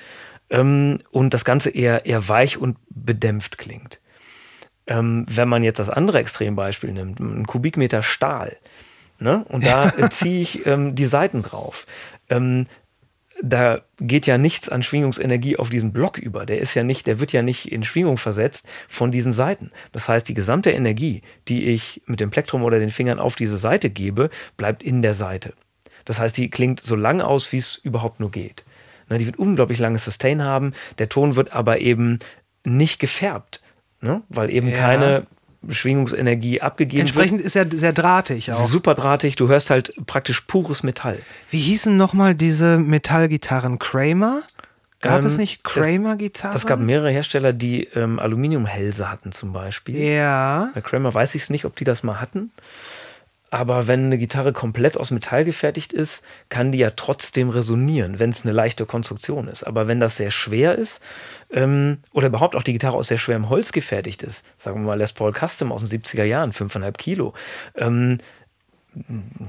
ähm, und das Ganze eher, eher weich und bedämpft klingt. Ähm, wenn man jetzt das andere Extrembeispiel nimmt, einen Kubikmeter Stahl, ne? und da [LAUGHS] ziehe ich ähm, die Seiten drauf. Ähm, da geht ja nichts an Schwingungsenergie auf diesen Block über. Der ist ja nicht, der wird ja nicht in Schwingung versetzt von diesen Seiten. Das heißt, die gesamte Energie, die ich mit dem Plektrum oder den Fingern auf diese Seite gebe, bleibt in der Seite. Das heißt, die klingt so lang aus, wie es überhaupt nur geht. Ne, die wird unglaublich langes Sustain haben. Der Ton wird aber eben nicht gefärbt, ne? weil eben ja. keine Schwingungsenergie abgegeben Entsprechend wird. ist er sehr drahtig auch. Super drahtig, du hörst halt praktisch pures Metall. Wie hießen nochmal diese Metallgitarren? Kramer? Gab ähm, es nicht Kramer-Gitarren? Es, es, gab mehrere Hersteller, die ähm, Aluminiumhälse hatten zum Beispiel. Ja. Bei Kramer weiß ich es nicht, ob die das mal hatten. Aber wenn eine Gitarre komplett aus Metall gefertigt ist, kann die ja trotzdem resonieren, wenn es eine leichte Konstruktion ist. Aber wenn das sehr schwer ist ähm, oder überhaupt auch die Gitarre aus sehr schwerem Holz gefertigt ist, sagen wir mal Les Paul Custom aus den 70er Jahren, 5,5 Kilo, ähm,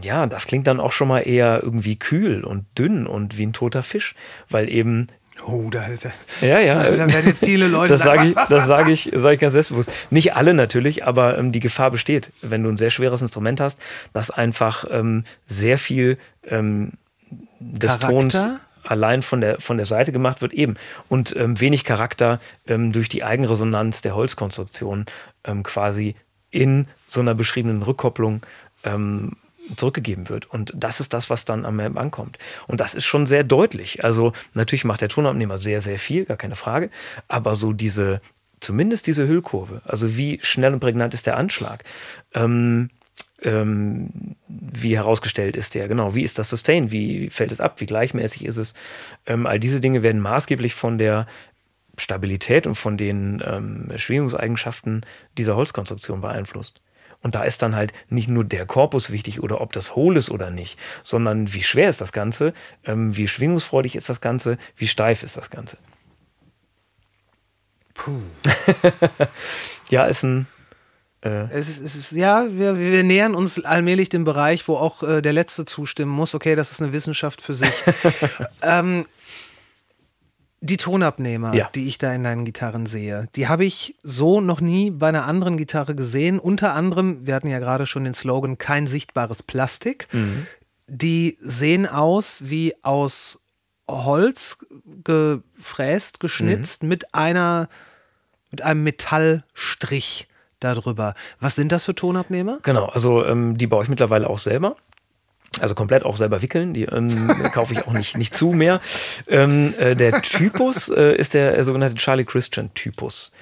ja, das klingt dann auch schon mal eher irgendwie kühl und dünn und wie ein toter Fisch, weil eben Oh, da, da, ja, ja. da werden jetzt viele Leute [LAUGHS] das sagen, ich, was, was, das sage ich, sag ich ganz selbstbewusst. Nicht alle natürlich, aber ähm, die Gefahr besteht, wenn du ein sehr schweres Instrument hast, dass einfach ähm, sehr viel ähm, des Charakter? Tons allein von der, von der Seite gemacht wird, eben. Und ähm, wenig Charakter ähm, durch die Eigenresonanz der Holzkonstruktion ähm, quasi in so einer beschriebenen Rückkopplung ähm, zurückgegeben wird. Und das ist das, was dann am Ende ankommt. Und das ist schon sehr deutlich. Also natürlich macht der Tonabnehmer sehr, sehr viel, gar keine Frage. Aber so diese, zumindest diese Hüllkurve, also wie schnell und prägnant ist der Anschlag, ähm, ähm, wie herausgestellt ist der, genau, wie ist das Sustain, wie fällt es ab, wie gleichmäßig ist es. Ähm, all diese Dinge werden maßgeblich von der Stabilität und von den ähm, Schwingungseigenschaften dieser Holzkonstruktion beeinflusst. Und da ist dann halt nicht nur der Korpus wichtig oder ob das hohl ist oder nicht, sondern wie schwer ist das Ganze, ähm, wie schwingungsfreudig ist das Ganze, wie steif ist das Ganze. Puh. [LAUGHS] ja, ist ein. Äh es ist, es ist, ja, wir, wir, nähern uns allmählich dem Bereich, wo auch äh, der Letzte zustimmen muss. Okay, das ist eine Wissenschaft für sich. [LAUGHS] ähm, die Tonabnehmer, ja. die ich da in deinen Gitarren sehe, die habe ich so noch nie bei einer anderen Gitarre gesehen. Unter anderem, wir hatten ja gerade schon den Slogan, kein sichtbares Plastik. Mhm. Die sehen aus wie aus Holz gefräst, geschnitzt mhm. mit einer, mit einem Metallstrich darüber. Was sind das für Tonabnehmer? Genau, also ähm, die baue ich mittlerweile auch selber. Also komplett auch selber wickeln, die ähm, [LAUGHS] kaufe ich auch nicht, nicht zu mehr. Ähm, äh, der Typus äh, ist der sogenannte Charlie Christian Typus.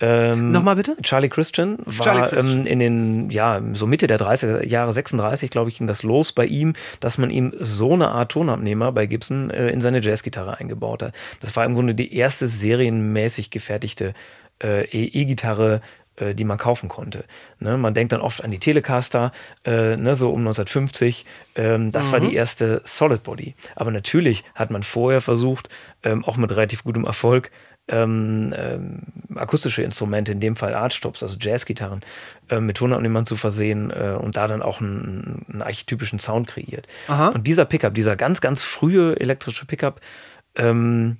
Ähm, Nochmal bitte? Charlie Christian war Charlie Christian. Ähm, in den, ja, so Mitte der 30er Jahre, 36, glaube ich, ging das los bei ihm, dass man ihm so eine Art Tonabnehmer bei Gibson äh, in seine Jazzgitarre eingebaut hat. Das war im Grunde die erste serienmäßig gefertigte äh, E-Gitarre äh, die man kaufen konnte. Ne? Man denkt dann oft an die Telecaster, äh, ne, so um 1950. Ähm, das mhm. war die mhm. erste Solid Body. Aber natürlich hat man vorher versucht, ähm, auch mit relativ gutem Erfolg, ähm, ähm, akustische Instrumente, in dem Fall Artstops, also Jazzgitarren, äh, mit Tonabnehmern zu versehen äh, und da dann auch einen, einen archetypischen Sound kreiert. Aha. Und dieser Pickup, dieser ganz, ganz frühe elektrische Pickup, ähm,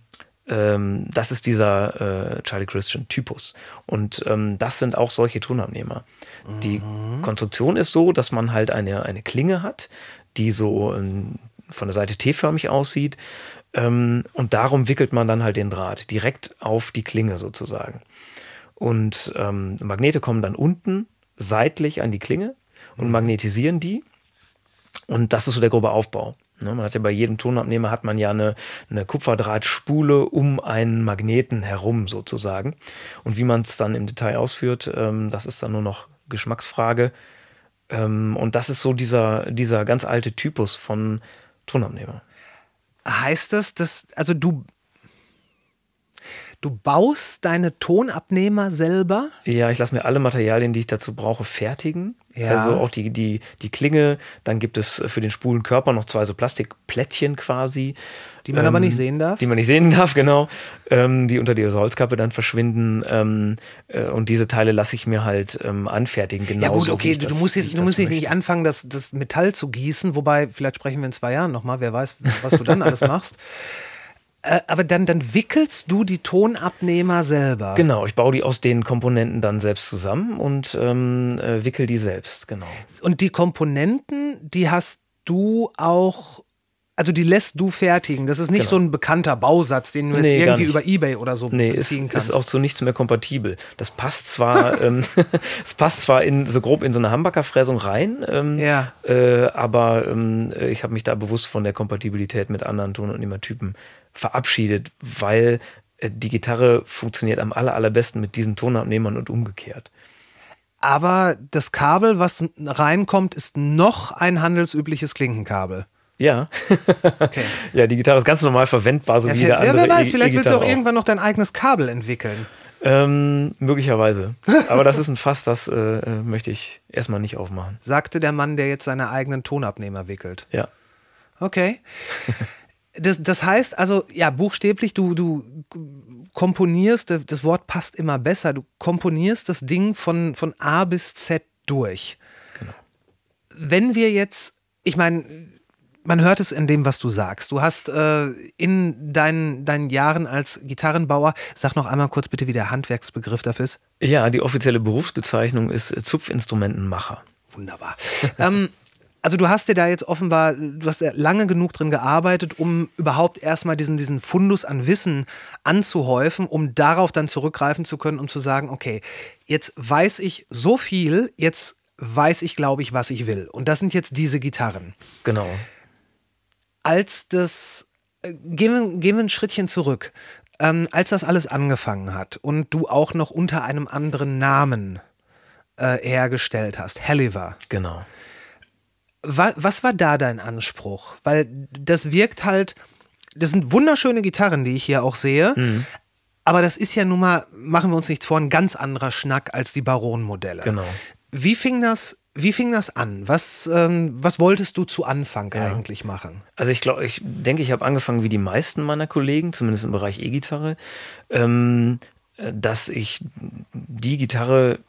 ähm, das ist dieser äh, Charlie Christian Typus. Und ähm, das sind auch solche Tonabnehmer. Mhm. Die Konstruktion ist so, dass man halt eine, eine Klinge hat, die so ähm, von der Seite T-förmig aussieht. Ähm, und darum wickelt man dann halt den Draht direkt auf die Klinge sozusagen. Und ähm, Magnete kommen dann unten seitlich an die Klinge und mhm. magnetisieren die. Und das ist so der grobe Aufbau. Ne, man hat ja bei jedem Tonabnehmer hat man ja eine, eine Kupferdrahtspule um einen Magneten herum sozusagen. Und wie man es dann im Detail ausführt, ähm, das ist dann nur noch Geschmacksfrage. Ähm, und das ist so dieser, dieser ganz alte Typus von Tonabnehmer. Heißt das, dass, also du Du baust deine Tonabnehmer selber? Ja, ich lasse mir alle Materialien, die ich dazu brauche, fertigen. Ja. Also auch die, die, die Klinge. Dann gibt es für den spulen Körper noch zwei so Plastikplättchen quasi. Die man ähm, aber nicht sehen darf. Die man nicht sehen [LAUGHS] darf, genau. Ähm, die unter dieser Holzkappe dann verschwinden. Ähm, äh, und diese Teile lasse ich mir halt ähm, anfertigen. Genauso, ja gut, okay, du, das, musst jetzt, du musst jetzt nicht anfangen, das, das Metall zu gießen. Wobei, vielleicht sprechen wir in zwei Jahren nochmal. Wer weiß, was du dann [LAUGHS] alles machst. Äh, aber dann, dann wickelst du die Tonabnehmer selber. Genau, ich baue die aus den Komponenten dann selbst zusammen und ähm, äh, wickel die selbst, genau. Und die Komponenten, die hast du auch also die lässt du fertigen. Das ist nicht Genau. so ein bekannter Bausatz, den du jetzt Nee, gar irgendwie über Ebay oder so Nee, ist, beziehen kannst. ist auch zu nichts mehr kompatibel. Das passt zwar, [LAUGHS] ähm, [LAUGHS] es passt zwar in, so grob in so eine Hamburger-Fräsung rein, ähm, Ja. äh, aber ähm, äh, ich habe mich da bewusst von der Kompatibilität mit anderen Tonabnehmertypen verabschiedet, weil äh, die Gitarre funktioniert am aller, allerbesten mit diesen Tonabnehmern und umgekehrt. Aber das Kabel, was reinkommt, ist noch ein handelsübliches Klinkenkabel. Ja. Okay. [LAUGHS] ja, die Gitarre ist ganz normal verwendbar, so Ja, wie wer, andere wer weiß, E- vielleicht willst du auch auch. irgendwann noch dein eigenes Kabel entwickeln. Ähm, möglicherweise. [LAUGHS] Aber das ist ein Fass, das äh, äh, möchte ich erstmal nicht aufmachen. Sagte der Mann, der jetzt seine eigenen Tonabnehmer wickelt. Ja. Okay. [LAUGHS] Das, das heißt also, ja, buchstäblich, du, du komponierst, das Wort passt immer besser, du komponierst das Ding von, von A bis Z durch. Wenn wir jetzt, ich meine, man hört es in dem, was du sagst. Du hast äh, in deinen, deinen Jahren als Gitarrenbauer, sag noch einmal kurz bitte, wie der Handwerksbegriff dafür ist. Ja, die offizielle Berufsbezeichnung ist Zupfinstrumentenmacher. Wunderbar. [LAUGHS] ähm, also du hast dir da jetzt offenbar, du hast ja lange genug drin gearbeitet, um überhaupt erstmal diesen, diesen Fundus an Wissen anzuhäufen, um darauf dann zurückgreifen zu können, um zu sagen, okay, jetzt weiß ich so viel, jetzt weiß ich, glaube ich, was ich will. Und das sind jetzt diese Gitarren. Genau. Als das, äh, gehen wir, gehen wir ein Schrittchen zurück, ähm, als das alles angefangen hat und du auch noch unter einem anderen Namen äh, hergestellt hast, Helliver. Genau. Wa- was war da dein Anspruch? Weil das wirkt halt, das sind wunderschöne Gitarren, die ich hier auch sehe. Mhm. Aber das ist ja nun mal, machen wir uns nichts vor, ein ganz anderer Schnack als die Baron-Modelle. Genau. Wie fing das, wie fing das an? Was, ähm, was wolltest du zu Anfang Ja. eigentlich machen? Also ich glaube, ich denke, ich habe angefangen wie die meisten meiner Kollegen, zumindest im Bereich E-Gitarre, ähm, äh, dass ich die Gitarre,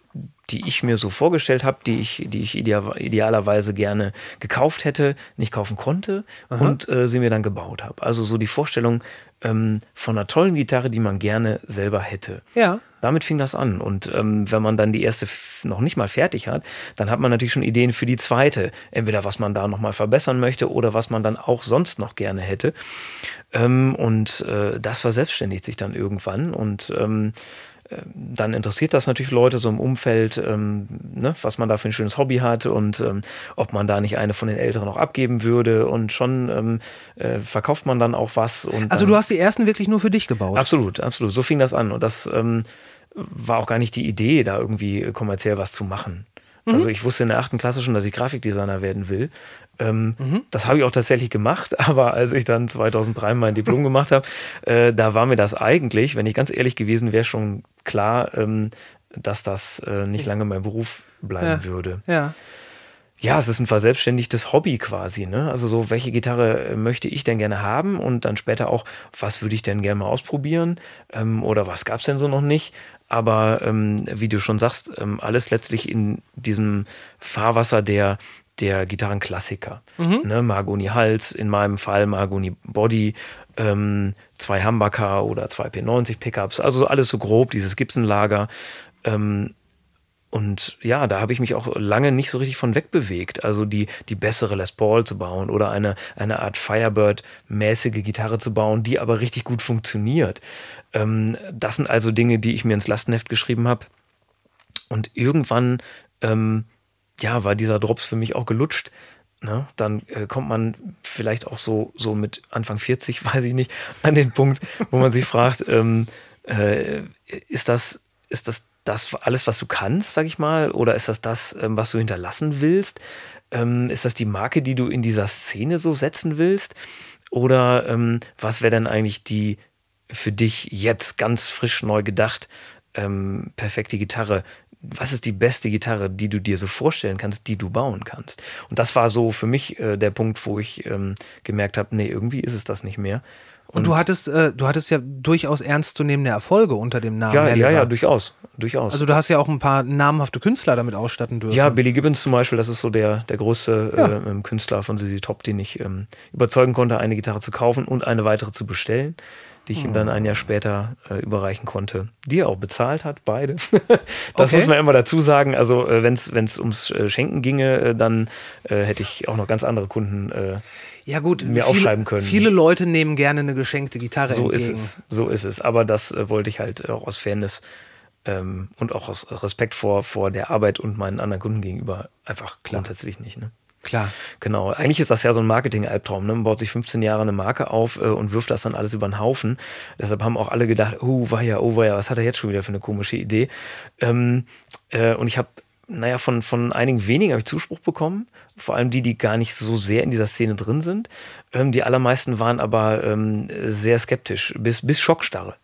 die ich mir so vorgestellt habe, die ich, die ich idea idealerweise gerne gekauft hätte, nicht kaufen konnte und äh, sie mir dann gebaut habe. Also so die Vorstellung ähm, von einer tollen Gitarre, die man gerne selber hätte. Ja. Damit fing das an. Und ähm, wenn man dann die erste noch nicht mal fertig hat, dann hat man natürlich schon Ideen für die zweite. Entweder was man da nochmal verbessern möchte oder was man dann auch sonst noch gerne hätte. Ähm, und äh, das verselbstständigt sich dann irgendwann. Und ähm, äh, dann interessiert das natürlich Leute so im Umfeld, ähm, ne, was man da für ein schönes Hobby hat und ähm, ob man da nicht eine von den Älteren noch abgeben würde. Und schon ähm, äh, verkauft man dann auch was. Und Also du hast die ersten wirklich nur für dich gebaut. Absolut, absolut. So fing das an. Und das ähm, war auch gar nicht die Idee, da irgendwie kommerziell was zu machen. Also ich wusste in der achten Klasse schon, dass ich Grafikdesigner werden will. Ähm, Das habe ich auch tatsächlich gemacht, [LAUGHS] aber als ich dann 2003 mein Diplom gemacht habe, äh, da war mir das eigentlich, wenn ich ganz ehrlich gewesen wäre, schon klar, ähm, dass das äh, nicht lange mein Beruf bleiben Ja. würde. Ja. Ja, es ist ein verselbstständigtes Hobby quasi. Ne? Also so, welche Gitarre äh, möchte ich denn gerne haben und dann später auch, was würde ich denn gerne mal ausprobieren ähm, oder was gab es denn so noch nicht. Aber ähm, wie du schon sagst, ähm, alles letztlich in diesem Fahrwasser der, der Gitarrenklassiker. Ne? Mahagoni Hals, in meinem Fall Mahagoni Body, ähm, zwei Humbucker oder zwei P90 Pickups, also alles so grob, dieses Gibson-Lager. Ähm, und ja, da habe ich mich auch lange nicht so richtig von wegbewegt. Also die, die bessere Les Paul zu bauen oder eine, eine Art Firebird-mäßige Gitarre zu bauen, die aber richtig gut funktioniert. Ähm, das sind also Dinge, die ich mir ins Lastenheft geschrieben habe. Und irgendwann, ähm, ja, war dieser Drops für mich auch gelutscht. Ne? Dann äh, kommt man vielleicht auch so, so mit Anfang 40, [LAUGHS] weiß ich nicht, an den Punkt, wo man sich fragt, [LAUGHS] ähm, äh, ist das, ist das das alles, was du kannst, sag ich mal, oder ist das das, ähm, was du hinterlassen willst? Ähm, ist das die Marke, die du in dieser Szene so setzen willst? Oder ähm, was wäre denn eigentlich die für dich jetzt ganz frisch neu gedacht ähm, perfekte Gitarre? Was ist die beste Gitarre, die du dir so vorstellen kannst, die du bauen kannst? Und das war so für mich äh, der Punkt, wo ich ähm, gemerkt habe, nee, irgendwie ist es das nicht mehr. Und, du hattest, äh, du hattest ja durchaus ernstzunehmende Erfolge unter dem Namen. Ja, ja, ja, durchaus, durchaus. Also du hast ja auch ein paar namhafte Künstler damit ausstatten dürfen. Ja, Billy Gibbons zum Beispiel, das ist so der, der größte Ja. äh, ähm, Künstler von ZZ Top, den ich ähm, überzeugen konnte, eine Gitarre zu kaufen und eine weitere zu bestellen, die ich ihm dann ein Jahr später äh, überreichen konnte, die er auch bezahlt hat, beide. [LAUGHS] das Okay. muss man immer dazu sagen. Also äh, wenn es ums äh, Schenken ginge, äh, dann äh, hätte ich auch noch ganz andere Kunden. Äh, ja gut, mir viele, aufschreiben können. Viele Leute nehmen gerne eine geschenkte Gitarre so entgegen. ist es, so ist es. Aber das wollte ich halt auch aus Fairness ähm, und auch aus Respekt vor, vor der Arbeit und meinen anderen Kunden gegenüber einfach grundsätzlich nicht. Ne? Klar. Genau, eigentlich ist das ja so ein Marketing-Albtraum. Ne? Man baut sich 15 Jahre eine Marke auf äh, und wirft das dann alles über den Haufen. Deshalb haben auch alle gedacht, oh, war ja, oh, war ja, was hat er jetzt schon wieder für eine komische Idee? Ähm, äh, und ich habe, naja, von, von einigen wenigen habe ich Zuspruch bekommen. Vor allem die, die gar nicht so sehr in dieser Szene drin sind. Ähm, die allermeisten waren aber ähm, sehr skeptisch, bis, bis Schockstarre.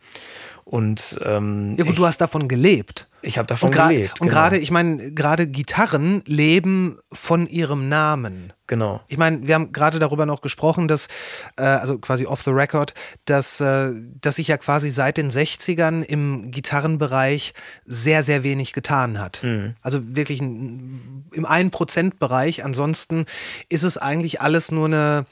Und ähm, Ja gut, ich, du hast davon gelebt. ich habe davon Und gelebt. Und genau. gerade, ich meine, gerade Gitarren leben von ihrem Namen. Genau. Ich meine, wir haben gerade darüber noch gesprochen, dass, äh, also quasi off the record, dass, äh, dass sich ja quasi seit den 60ern im Gitarrenbereich sehr, sehr wenig getan hat. Mhm. Also wirklich ein, im 1%-Bereich. Ansonsten ist es eigentlich alles nur eine,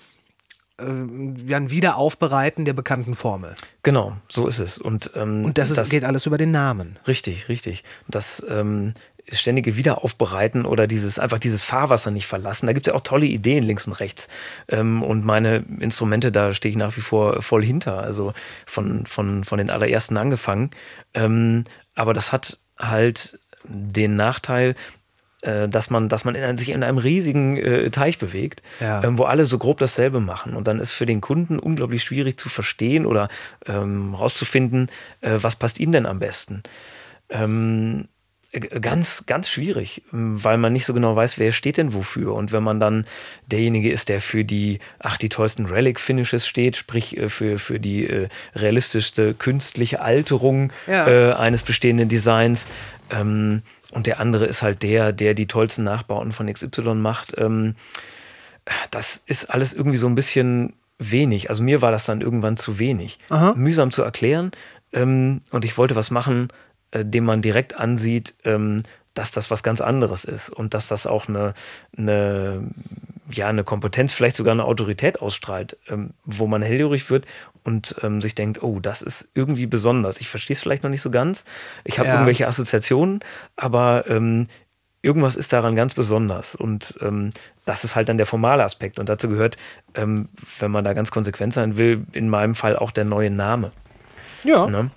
äh, ja, ein Wiederaufbereiten der bekannten Formel. Genau, so ist es. Und, ähm, Und das, ist, geht alles über den Namen. Richtig, richtig. Das ähm, ständige Wiederaufbereiten oder dieses einfach dieses Fahrwasser nicht verlassen. Da gibt es ja auch tolle Ideen links und rechts. Ähm, und meine Instrumente, da stehe ich nach wie vor voll hinter. Also von, von, von den allerersten angefangen. Ähm, aber das hat halt den Nachteil, äh, dass man, dass man sich in einem riesigen äh, Teich bewegt, Ja. ähm, wo alle so grob dasselbe machen. Und dann ist für den Kunden unglaublich schwierig zu verstehen oder ähm, rauszufinden, äh, was passt ihm denn am besten. Ähm, ganz, ganz schwierig, ähm, weil man nicht so genau weiß, wer steht denn wofür. Und wenn man dann derjenige ist, der für die, ach, die tollsten Relic-Finishes steht, sprich äh, für, für die äh, realistischste künstliche Alterung Ja. äh, eines bestehenden Designs, ähm, und der andere ist halt der, der die tollsten Nachbauten von XY macht. Ähm, das ist alles irgendwie so ein bisschen wenig. Also mir war das dann irgendwann zu wenig. Mühsam zu erklären. Ähm, und ich wollte was machen, äh, dem man direkt ansieht, ähm, dass das was ganz anderes ist und dass das auch eine, eine, ja, eine Kompetenz, vielleicht sogar eine Autorität ausstrahlt, ähm, wo man hellhörig wird und ähm, sich denkt, oh, das ist irgendwie besonders. Ich verstehe es vielleicht noch nicht so ganz. Ich habe Ja. irgendwelche Assoziationen, aber ähm, irgendwas ist daran ganz besonders. Und ähm, das ist halt dann der formale Aspekt. Und dazu gehört, ähm, wenn man da ganz konsequent sein will, in meinem Fall auch der neue Name. Ja. Ne?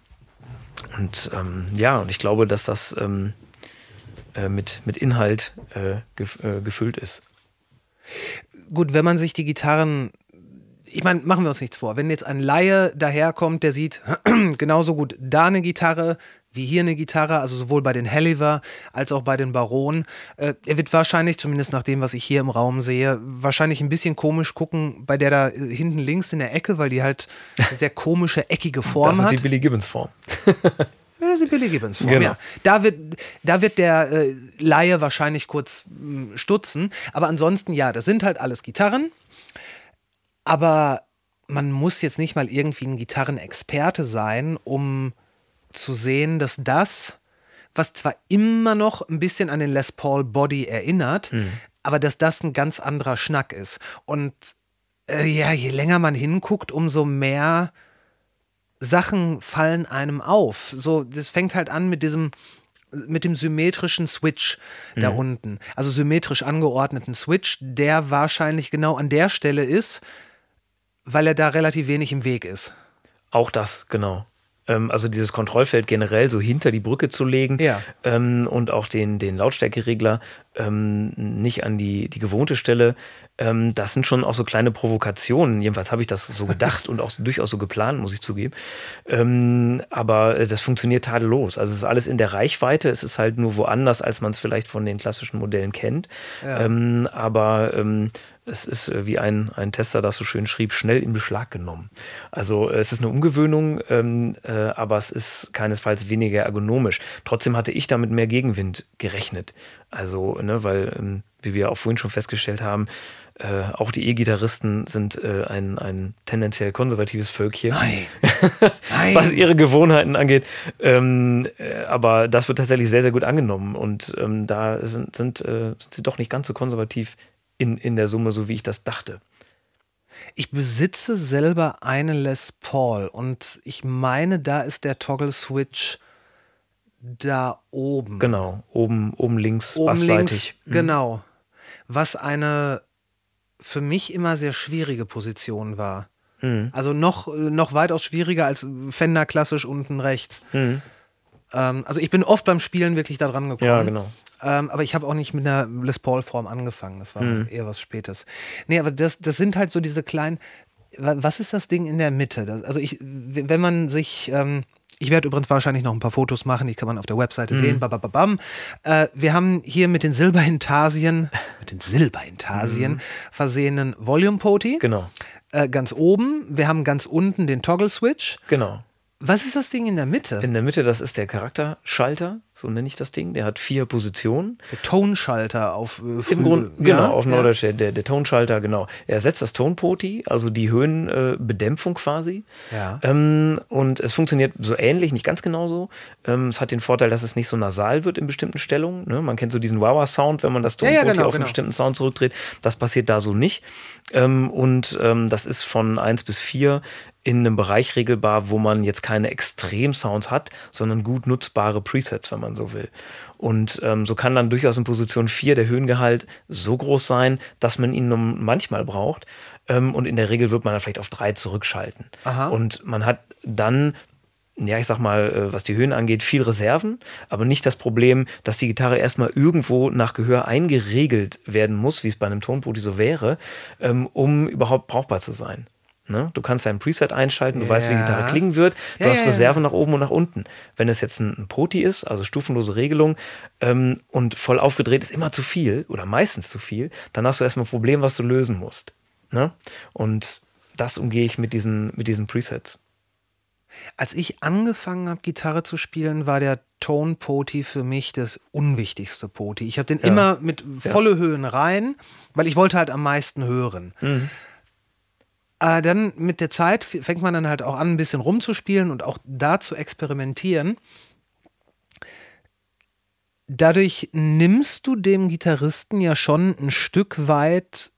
Und ähm, ja, und ich glaube, dass das ähm, äh, mit, mit Inhalt äh, gef äh, gefüllt ist. gut, wenn man sich die Gitarren, ich meine, machen wir uns nichts vor, wenn jetzt ein Laie daherkommt, der sieht [CLEARS THROAT] genauso gut da eine Gitarre wie hier eine Gitarre, also sowohl bei den Helliver als auch bei den Baron, äh, er wird wahrscheinlich, zumindest nach dem, was ich hier im Raum sehe, wahrscheinlich ein bisschen komisch gucken bei der da hinten links in der Ecke, weil die halt eine [LAUGHS] sehr komische, eckige Form das ist hat. die Billy Gibbons Form. [LAUGHS] Ja, Billy Gibbons Form, Genau. ja. Da wird, da wird der äh, Laie wahrscheinlich kurz mh, stutzen. Aber ansonsten, ja, das sind halt alles Gitarren. Aber man muss jetzt nicht mal irgendwie ein Gitarrenexperte sein, um zu sehen, dass das, was zwar immer noch ein bisschen an den Les Paul Body erinnert, aber dass das ein ganz anderer Schnack ist. Und äh, ja, je länger man hinguckt, umso mehr Sachen fallen einem auf. So, das fängt halt an mit diesem mit dem symmetrischen Switch da unten. Also symmetrisch angeordneten Switch, der wahrscheinlich genau an der Stelle ist, weil er da relativ wenig im Weg ist. Auch das, genau. Ähm, also dieses Kontrollfeld generell so hinter die Brücke zu legen Ja. ähm, und auch den, den Lautstärkeregler ähm, nicht an die, die gewohnte Stelle. Ähm, das sind schon auch so kleine Provokationen. Jedenfalls habe ich das so gedacht und auch durchaus so geplant, muss ich zugeben. Ähm, aber äh, das funktioniert tadellos. Also es ist alles in der Reichweite. Es ist halt nur woanders, als man es vielleicht von den klassischen Modellen kennt. Ähm, aber ähm, es ist äh, wie ein, ein Tester das so schön schrieb, schnell in Beschlag genommen. Also äh, es ist eine Umgewöhnung, ähm, äh, aber es ist keinesfalls weniger ergonomisch. Trotzdem hatte ich damit mehr Gegenwind gerechnet. Also, ne, weil, ähm, wie wir auch vorhin schon festgestellt haben, Äh, auch die E-Gitarristen sind äh, ein, ein tendenziell konservatives Völkchen. Nein. [LAUGHS] Nein. was ihre Gewohnheiten angeht. Ähm, äh, aber das wird tatsächlich sehr, sehr gut angenommen. Und ähm, da sind, sind, äh, sind sie doch nicht ganz so konservativ in, in der Summe, so wie ich das dachte. Ich besitze selber eine Les Paul und ich meine, da ist der Toggle Switch da oben. Genau, oben, oben links, oben links. Mhm. genau. Was eine für mich immer sehr schwierige Position war. Mhm. Also noch, noch weitaus schwieriger als Fender klassisch unten rechts. Mhm. Ähm, also ich bin oft beim Spielen wirklich da dran gekommen. Ja, genau. Ähm, aber ich habe auch nicht mit einer Les Paul-Form angefangen. Das war Mhm. eher was Spätes. Nee, aber das, das sind halt so diese kleinen. wa- Was ist das Ding in der Mitte? Das, also ich, wenn man sich. Ähm, ich werde übrigens wahrscheinlich noch ein paar Fotos machen, die kann man auf der Webseite Mhm. sehen. Babababam. Äh, wir haben hier mit den Silberintarsien, [LAUGHS] mit den Silberintarsien versehenen Volume Poti. Genau, Äh, ganz oben. Wir haben ganz unten den Toggle Switch. genau. Was ist das Ding in der Mitte? In der Mitte, das ist der Charakterschalter, so nenne ich das Ding. Der hat vier Positionen. der Tonschalter auf äh, Im früh- Grunde, ja? genau, auf Ja. Neudeutsch, der, der, Tonschalter, genau. Er ersetzt das Tonpoti, also die Höhenbedämpfung äh, quasi. Ja. Ähm, und es funktioniert so ähnlich, nicht ganz genauso. Ähm, es hat den Vorteil, dass es nicht so nasal wird in bestimmten Stellungen. Ne? Man kennt so diesen Wawa-Sound, wenn man das Ja, Tonpoti ja, genau, auf einen genau. bestimmten Sound zurückdreht. Das passiert da so nicht. Ähm, und ähm, das ist von 1 bis 4 in einem Bereich regelbar, wo man jetzt keine Extrem-Sounds hat, sondern gut nutzbare Presets, wenn man so will. Und ähm, so kann dann durchaus in Position 4 der Höhengehalt so groß sein, dass man ihn nur manchmal braucht. Ähm, und in der Regel wird man dann vielleicht auf 3 zurückschalten. Aha. Und man hat dann ja, ich sag mal, äh, was die Höhen angeht, viel Reserven, aber nicht das Problem, dass die Gitarre erstmal irgendwo nach Gehör eingeregelt werden muss, wie es bei einem Tonpoti so wäre, ähm, um überhaupt brauchbar zu sein. Ne? Du kannst dein Preset einschalten, du weißt, wie die Ja. Gitarre klingen wird, du Ja, hast ja, ja. Reserven nach oben und nach unten. Wenn es jetzt ein, Poti ist, also stufenlose Regelung, ähm, und voll aufgedreht ist immer zu viel oder meistens zu viel, dann hast du erstmal ein Problem, was du lösen musst. Ne? Und das umgehe ich mit diesen, mit diesen Presets. Als ich angefangen habe, Gitarre zu spielen, war der Tonpoti für mich das unwichtigste Poti. Ich habe den immer mit volle Höhen rein, weil ich wollte halt am meisten hören. Äh, dann mit der Zeit fängt man dann halt auch an, ein bisschen rumzuspielen und auch da zu experimentieren. Dadurch nimmst du dem Gitarristen ja schon ein Stück weit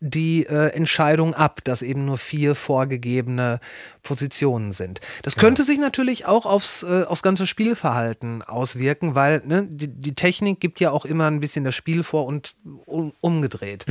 die äh, Entscheidung ab, dass eben nur vier vorgegebene Positionen sind. Das könnte sich natürlich auch aufs, äh, aufs ganze Spielverhalten auswirken, weil ne, die, die Technik gibt ja auch immer ein bisschen das Spiel vor und um, umgedreht.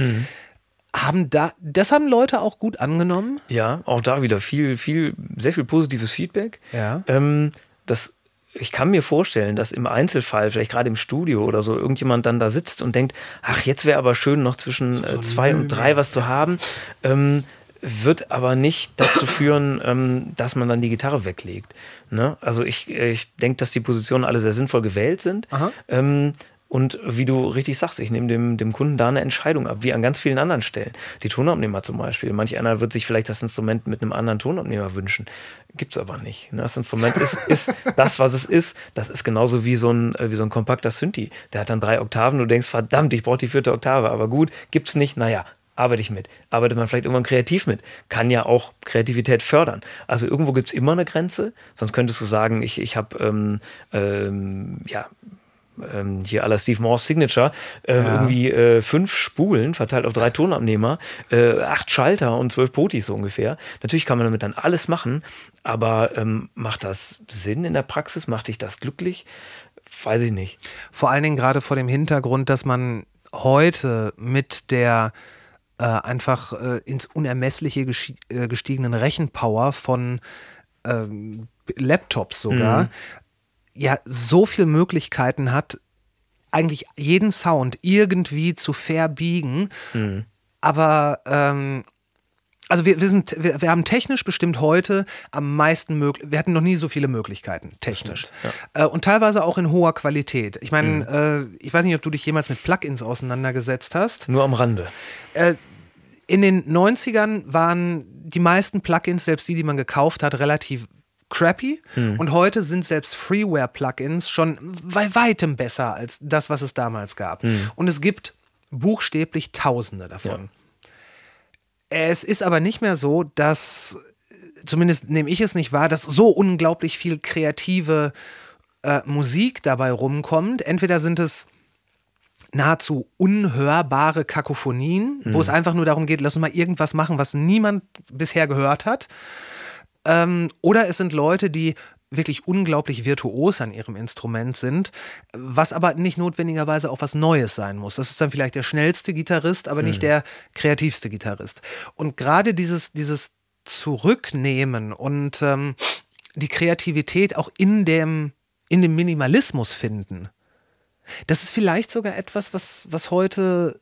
Haben da, das haben Leute auch gut angenommen. Ja, auch da wieder viel, viel, sehr viel positives Feedback. Ja. Ähm, das, ich kann mir vorstellen, dass im Einzelfall, vielleicht gerade im Studio oder so, irgendjemand dann da sitzt und denkt, ach, jetzt wäre aber schön, noch zwischen äh, zwei und drei was zu haben. Ähm, wird aber nicht dazu [COUGHS] führen, ähm, dass man dann die Gitarre weglegt. Ne? Also ich, ich denke, dass die Positionen alle sehr sinnvoll gewählt sind. Aha. Ähm, und wie du richtig sagst, ich nehme dem, dem Kunden da eine Entscheidung ab, wie an ganz vielen anderen Stellen. Die Tonabnehmer zum Beispiel. Manch einer wird sich vielleicht das Instrument mit einem anderen Tonabnehmer wünschen. Gibt's aber nicht. ne? Das Instrument ist, [LAUGHS] ist das, was es ist. Das ist genauso wie so ein, äh, wie so ein kompakter Synthi. Der hat dann drei Oktaven. Du denkst, verdammt, ich brauche die vierte Oktave. Aber gut, gibt's nicht. Naja, arbeite ich mit. Arbeitet man vielleicht irgendwann kreativ mit. Kann ja auch Kreativität fördern. Also irgendwo gibt's immer eine Grenze. Sonst könntest du sagen, ich, ich habe ähm, ähm, ja, ähm, hier aller Steve Morse Signature, äh, irgendwie äh, fünf Spulen verteilt auf drei Tonabnehmer, äh, acht Schalter und zwölf Potis so ungefähr. Natürlich kann man damit dann alles machen, aber ähm, macht das Sinn in der Praxis? Macht dich das glücklich? Weiß ich nicht. Vor allen Dingen gerade vor dem Hintergrund, dass man heute mit der äh, einfach äh, ins Unermessliche äh, gestiegenen Rechenpower von ähm, Laptops sogar ja so viele Möglichkeiten hat, eigentlich jeden Sound irgendwie zu verbiegen. Aber ähm, also wir, wir, sind, wir, wir haben technisch bestimmt heute am meisten möglich. Wir hatten noch nie so viele Möglichkeiten, technisch. äh, und teilweise auch in hoher Qualität. Ich meine, äh, ich weiß nicht, ob du dich jemals mit Plugins auseinandergesetzt hast. Nur am Rande. In den 90ern waren die meisten Plugins, selbst die, die man gekauft hat, relativ crappy. Und heute sind selbst Freeware-Plugins schon bei weitem besser als das, was es damals gab. Und es gibt buchstäblich Tausende davon. Es ist aber nicht mehr so, dass, zumindest nehme ich es nicht wahr, dass so unglaublich viel kreative äh, Musik dabei rumkommt. Entweder sind es nahezu unhörbare Kakophonien, mhm. wo es einfach nur darum geht, lass uns mal irgendwas machen, was niemand bisher gehört hat. Ähm, oder es sind Leute, die wirklich unglaublich virtuos an ihrem Instrument sind, was aber nicht notwendigerweise auch was Neues sein muss. Das ist dann vielleicht der schnellste Gitarrist, aber nicht mhm. der kreativste Gitarrist. Und gerade dieses, dieses Zurücknehmen und ähm, die Kreativität auch in dem, in dem Minimalismus finden, das ist vielleicht sogar etwas, was, was heute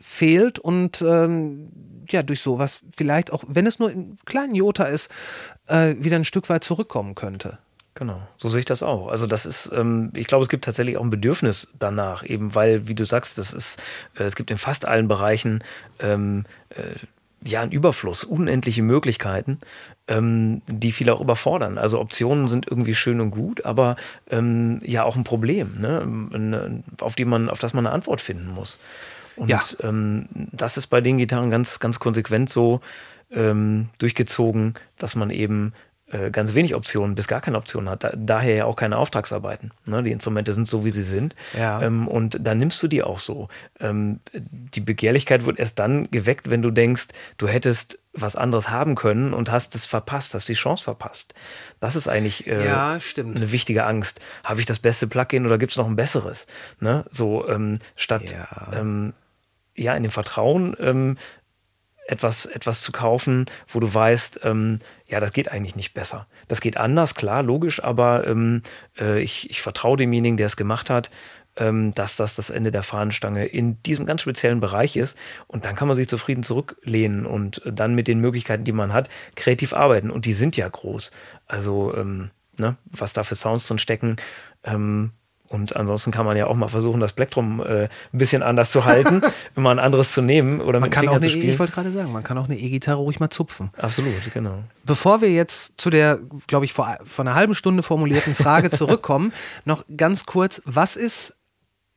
fehlt und ähm, ja, durch sowas vielleicht auch, wenn es nur in kleinen Jota ist, äh, wieder ein Stück weit zurückkommen könnte. Genau, so sehe ich das auch. Also das ist, ähm, ich glaube, es gibt tatsächlich auch ein Bedürfnis danach, eben weil, wie du sagst, das ist, äh, es gibt in fast allen Bereichen ähm, äh, ja ein Überfluss, unendliche Möglichkeiten, ähm, die viele auch überfordern. Also Optionen sind irgendwie schön und gut, aber ähm, ja auch ein Problem, ne? auf die man, auf das man eine Antwort finden muss. Und ja. ähm, das ist bei den Gitarren ganz, ganz konsequent so ähm, durchgezogen, dass man eben äh, ganz wenig Optionen bis gar keine Optionen hat. Da, daher ja auch keine Auftragsarbeiten. Ne? Die Instrumente sind so, wie sie sind. Ja. Ähm, und dann nimmst du die auch so. Ähm, die Begehrlichkeit wird erst dann geweckt, wenn du denkst, du hättest was anderes haben können und hast es verpasst, hast die Chance verpasst. Das ist eigentlich äh, ja, eine wichtige Angst. Habe ich das beste Plugin oder gibt es noch ein besseres? Ne? So ähm, statt ja. Ähm, ja, in dem Vertrauen, ähm, etwas, etwas zu kaufen, wo du weißt, ähm, ja, das geht eigentlich nicht besser. Das geht anders, klar, logisch, aber ähm, äh, ich, ich vertraue demjenigen, der es gemacht hat, ähm, dass das das Ende der Fahnenstange in diesem ganz speziellen Bereich ist. Und dann kann man sich zufrieden zurücklehnen und dann mit den Möglichkeiten, die man hat, kreativ arbeiten. Und die sind ja groß. Also, ähm, ne, was da für Sounds drin stecken, ähm, und ansonsten kann man ja auch mal versuchen, das Plektrum äh, ein bisschen anders zu halten, [LAUGHS] immer ein anderes zu nehmen oder man mit kann auch eine, zu spielen. Ich wollte gerade sagen, man kann auch eine E-Gitarre ruhig mal zupfen. Absolut, genau. Bevor wir jetzt zu der, glaube ich, vor, vor einer halben Stunde formulierten Frage [LAUGHS] zurückkommen, noch ganz kurz, was ist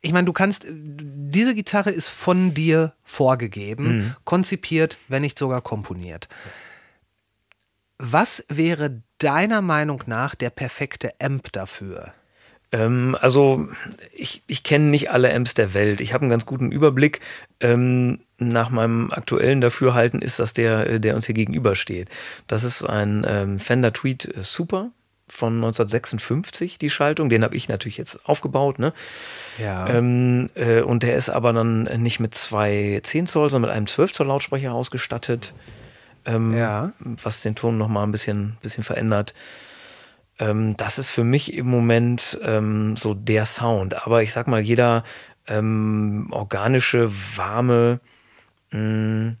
ich meine, du kannst, diese Gitarre ist von dir vorgegeben, mhm. konzipiert, wenn nicht sogar komponiert. Was wäre deiner Meinung nach der perfekte Amp dafür? Ähm, also ich, ich kenne nicht alle Amps der Welt. Ich habe einen ganz guten Überblick. Ähm, nach meinem aktuellen Dafürhalten ist das der, der uns hier gegenübersteht. Das ist ein ähm, Fender Tweed Super von 1956, die Schaltung. Den habe ich natürlich jetzt aufgebaut. Ne? Ja. Ähm, äh, und der ist aber dann nicht mit zwei 10 Zoll, sondern mit einem 12 Zoll Lautsprecher ausgestattet. Ähm, ja. Was den Ton nochmal ein bisschen, bisschen verändert. Ähm, das ist für mich im Moment ähm, so der Sound. Aber ich sag mal, jeder ähm, organische, warme, mh, mm,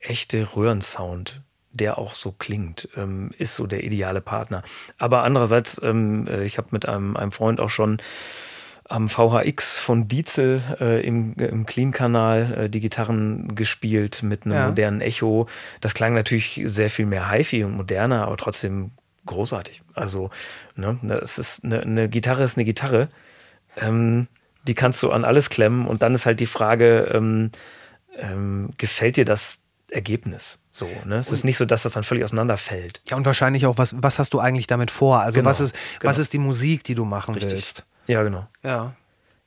echte Röhrensound, der auch so klingt, ähm, ist so der ideale Partner. Aber andererseits, ähm, äh, ich habe mit einem, einem Freund auch schon am VHX von Dietzel äh, im, im Clean-Kanal äh, die Gitarren gespielt mit einem ja. modernen Echo. Das klang natürlich sehr viel mehr HiFi und moderner, aber trotzdem großartig. Also, ne, es ist eine, eine Gitarre ist eine Gitarre. Ähm, die kannst du an alles klemmen und dann ist halt die Frage, ähm, ähm, gefällt dir das Ergebnis? So, ne? Es und ist nicht so, dass das dann völlig auseinanderfällt. Ja, und wahrscheinlich auch, was, was hast du eigentlich damit vor? Also, genau, was, ist, genau. was ist die Musik, die du machen Richtig. willst? Ja, genau. Ja.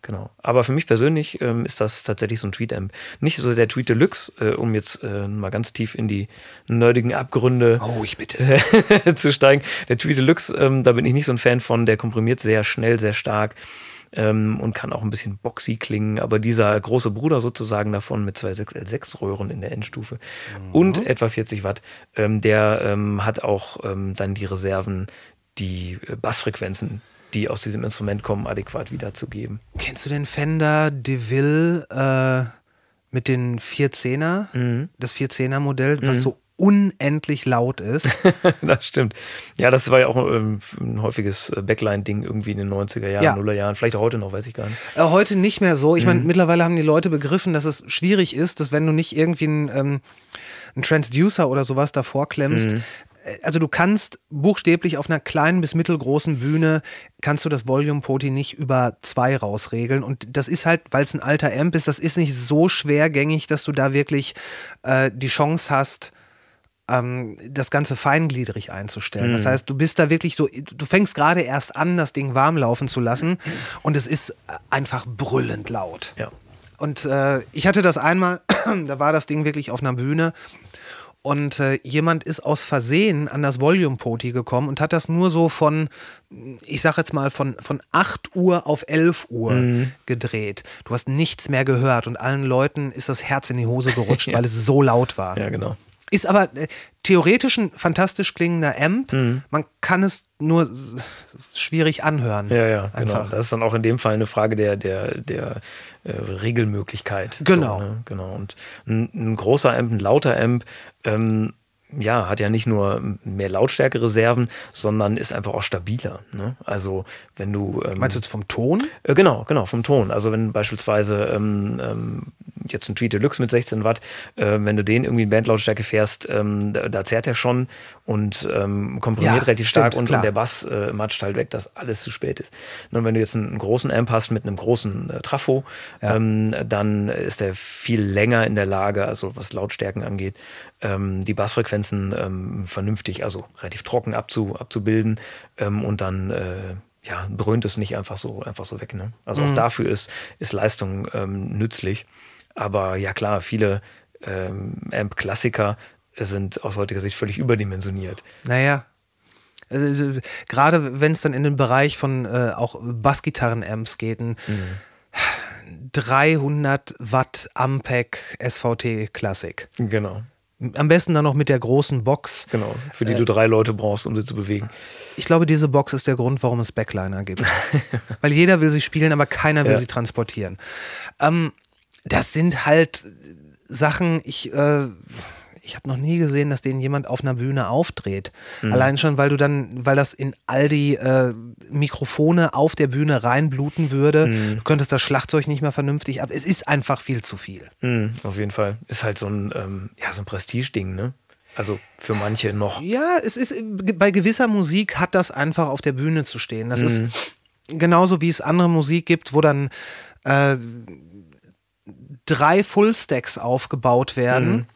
Genau. Aber für mich persönlich ähm, ist das tatsächlich so ein Tweet-Amp. Nicht so der Tweet Deluxe, äh, um jetzt äh, mal ganz tief in die nerdigen Abgründe oh, ich bitte. [LAUGHS] zu steigen. Der Tweet Deluxe, ähm, da bin ich nicht so ein Fan von. Der komprimiert sehr schnell, sehr stark ähm, und kann auch ein bisschen boxy klingen. Aber dieser große Bruder sozusagen davon mit zwei 6L6 Röhren in der Endstufe mhm. und etwa 40 Watt, ähm, der ähm, hat auch ähm, dann die Reserven, die äh, Bassfrequenzen die aus diesem Instrument kommen, adäquat wiederzugeben. Kennst du den Fender DeVille äh, mit den 410er? Mhm. Das 410er Modell, was mhm. so unendlich laut ist. [LAUGHS] das stimmt. Ja, das war ja auch ähm, ein häufiges äh, Backline-Ding irgendwie in den 90er Jahren, ja. Nuller Jahren. Vielleicht auch heute noch, weiß ich gar nicht. Äh, heute nicht mehr so. Ich mhm. meine, mittlerweile haben die Leute begriffen, dass es schwierig ist, dass wenn du nicht irgendwie einen, ähm, einen Transducer oder sowas davor klemmst, mhm also du kannst buchstäblich auf einer kleinen bis mittelgroßen Bühne kannst du das Volume Poti nicht über zwei rausregeln und das ist halt, weil es ein alter Amp ist, das ist nicht so schwergängig, dass du da wirklich äh, die Chance hast, ähm, das Ganze feingliedrig einzustellen. Das heißt, du bist da wirklich so, du fängst gerade erst an, das Ding warm laufen zu lassen und es ist einfach brüllend laut. Ja. Und äh, ich hatte das einmal, [CLEARS THROAT] da war das Ding wirklich auf einer Bühne und äh, jemand ist aus Versehen an das Volume Poti gekommen und hat das nur so von, ich sag jetzt mal, von, von 8 Uhr auf 11 Uhr gedreht. Du hast nichts mehr gehört und allen Leuten ist das Herz in die Hose gerutscht, [LAUGHS] weil es so laut war. Ja, genau. Ist aber äh, theoretisch ein fantastisch klingender Amp. Mhm. Man kann es nur schwierig anhören. Ja, ja, genau. Einfach. Das ist dann auch in dem Fall eine Frage der, der, der äh, Regelmöglichkeit. Genau. So, ne? Genau. Und ein, ein großer Amp, ein lauter Amp, ähm, ja, hat ja nicht nur mehr Lautstärke-Reserven, sondern ist einfach auch stabiler. Ne? Also wenn du ähm, Meinst du jetzt vom Ton? Äh, Genau, genau, vom Ton. Also wenn beispielsweise ähm, ähm, jetzt ein Tweet Deluxe mit 16 Watt, äh, wenn du den irgendwie in Bandlautstärke fährst, ähm, da, da zerrt er schon und ähm, komprimiert Ja, relativ stark stimmt, und, und der Bass äh, matscht halt weg, dass alles zu spät ist. Und wenn du jetzt einen, einen großen Amp hast mit einem großen äh, Trafo, ähm, dann ist der viel länger in der Lage, also was Lautstärken angeht, ähm, die Bassfrequenzen ähm, vernünftig, also relativ trocken abzu, abzubilden ähm, und dann äh, ja, dröhnt es nicht einfach so, einfach so weg. Ne? Also Mhm. auch dafür ist, ist Leistung ähm, nützlich. Aber ja klar, viele ähm, Amp-Klassiker sind aus heutiger Sicht völlig überdimensioniert. Naja. Also, gerade wenn es dann in den Bereich von äh, auch Bassgitarren-Amps geht, ein 300 Watt Ampeg SVT Classic. Genau. Am besten dann noch mit der großen Box. Genau. Für die Äh. du drei Leute brauchst, um sie zu bewegen. Ich glaube, diese Box ist der Grund, warum es Backliner gibt. [LAUGHS] Weil jeder will sie spielen, aber keiner will Ja. sie transportieren. Ähm, das sind halt Sachen, ich, äh, ich habe noch nie gesehen, dass denen jemand auf einer Bühne aufdreht. Mhm. Allein schon, weil du dann, weil das in all die äh, Mikrofone auf der Bühne reinbluten würde. Mhm. Du könntest das Schlagzeug nicht mehr vernünftig ab. Es ist einfach viel zu viel. Mhm, auf jeden Fall. Ist halt so ein, ähm, ja, so ein Prestigeding, ne? Also für manche noch. Ja, es ist bei gewisser Musik hat das einfach auf der Bühne zu stehen. Das ist genauso wie es andere Musik gibt, wo dann äh, drei Fullstacks aufgebaut werden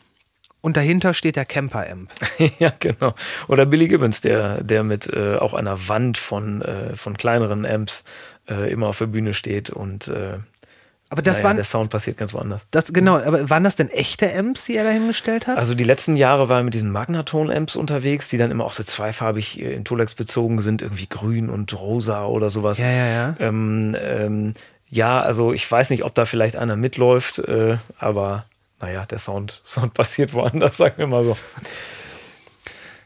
und dahinter steht der Camper-Amp. [LAUGHS] ja, genau. Oder Billy Gibbons, der, der mit äh, auch einer Wand von, äh, von kleineren Amps äh, immer auf der Bühne steht und äh, Aber das naja, waren, der Sound passiert ganz woanders. das, genau, aber waren das denn echte Amps, die er da hingestellt hat? Also die letzten Jahre war er mit diesen Magnaton-Amps unterwegs, die dann immer auch so zweifarbig äh, in Tolex bezogen sind, irgendwie grün und rosa oder sowas. Ja, ja, ja. Ähm, ähm, ja, also ich weiß nicht, ob da vielleicht einer mitläuft, äh, aber naja, der Sound, [LAUGHS] Sound passiert woanders, sagen wir mal so.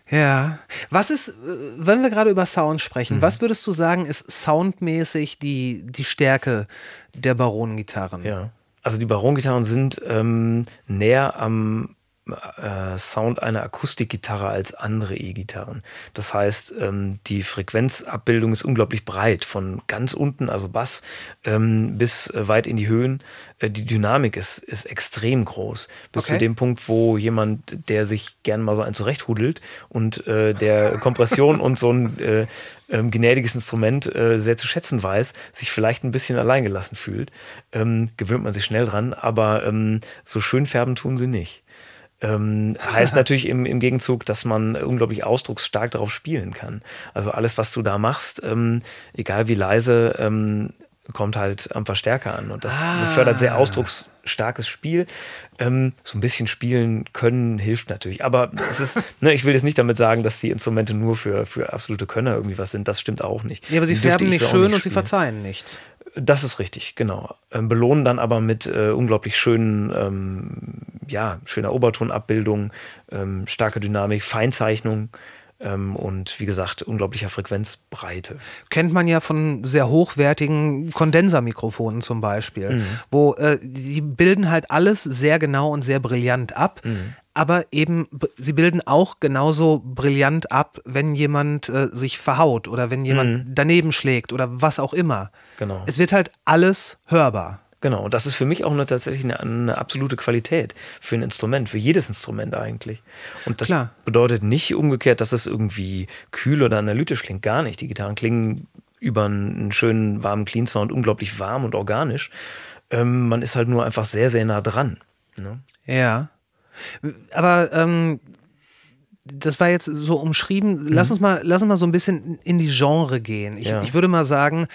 Ja. Was ist, äh, wenn wir gerade über Sound sprechen, was würdest du sagen, ist soundmäßig die, die Stärke der Baron-Gitarren? Ja. Also die Baron-Gitarren sind ähm, näher am äh, Sound einer Akustikgitarre als andere E-Gitarren. Das heißt, ähm, die Frequenzabbildung ist unglaublich breit, von ganz unten, also Bass, ähm, bis äh, weit in die Höhen. Äh, die Dynamik ist, ist extrem groß. Bis Okay. zu dem Punkt, wo jemand, der sich gern mal so ein zurechthudelt und der Kompression und so ein äh, ähm, gnädiges Instrument sehr zu schätzen weiß, sich vielleicht ein bisschen alleingelassen fühlt, ähm, gewöhnt man sich schnell dran, aber so schön färben tun sie nicht. Ähm, heißt natürlich im, im Gegenzug, dass man unglaublich ausdrucksstark darauf spielen kann. Also alles, was du da machst, ähm, egal wie leise, ähm, kommt halt am Verstärker an. Und das befördert sehr ausdrucksstarkes Spiel. Ähm, so ein bisschen spielen können hilft natürlich. Aber es ist, [LAUGHS] ne, ich will jetzt nicht damit sagen, dass die Instrumente nur für, für absolute Könner irgendwie was sind. Das stimmt auch nicht. Ja, aber sie färben ich nicht schön nicht und sie verzeihen nichts. Das ist richtig, genau. Ähm, belohnen dann aber mit äh, unglaublich schönen, ähm, ja, schöner Obertonabbildung, ähm, starke Dynamik, Feinzeichnung und wie gesagt, unglaublicher Frequenzbreite. kennt man ja von sehr hochwertigen Kondensermikrofonen zum Beispiel, Mhm. wo äh, die bilden halt alles sehr genau und sehr brillant ab. Mhm. Aber eben, sie bilden auch genauso brillant ab, wenn jemand äh, sich verhaut oder wenn jemand daneben schlägt oder was auch immer. Mhm. Genau. Es wird halt alles hörbar. Genau, und das ist für mich auch eine, tatsächlich eine, eine, absolute Qualität für ein Instrument, für jedes Instrument eigentlich. Und das Klar. bedeutet nicht umgekehrt, dass es irgendwie kühl oder analytisch klingt, gar nicht. Die Gitarren klingen über einen schönen, warmen Clean Sound unglaublich warm und organisch. Ähm, man ist halt nur einfach sehr, sehr nah dran. Ne? Ja. Aber ähm, das war jetzt so umschrieben. Lass uns mal, lass uns mal so ein bisschen in die Genre gehen. Ich, Ja. ich würde mal sagen,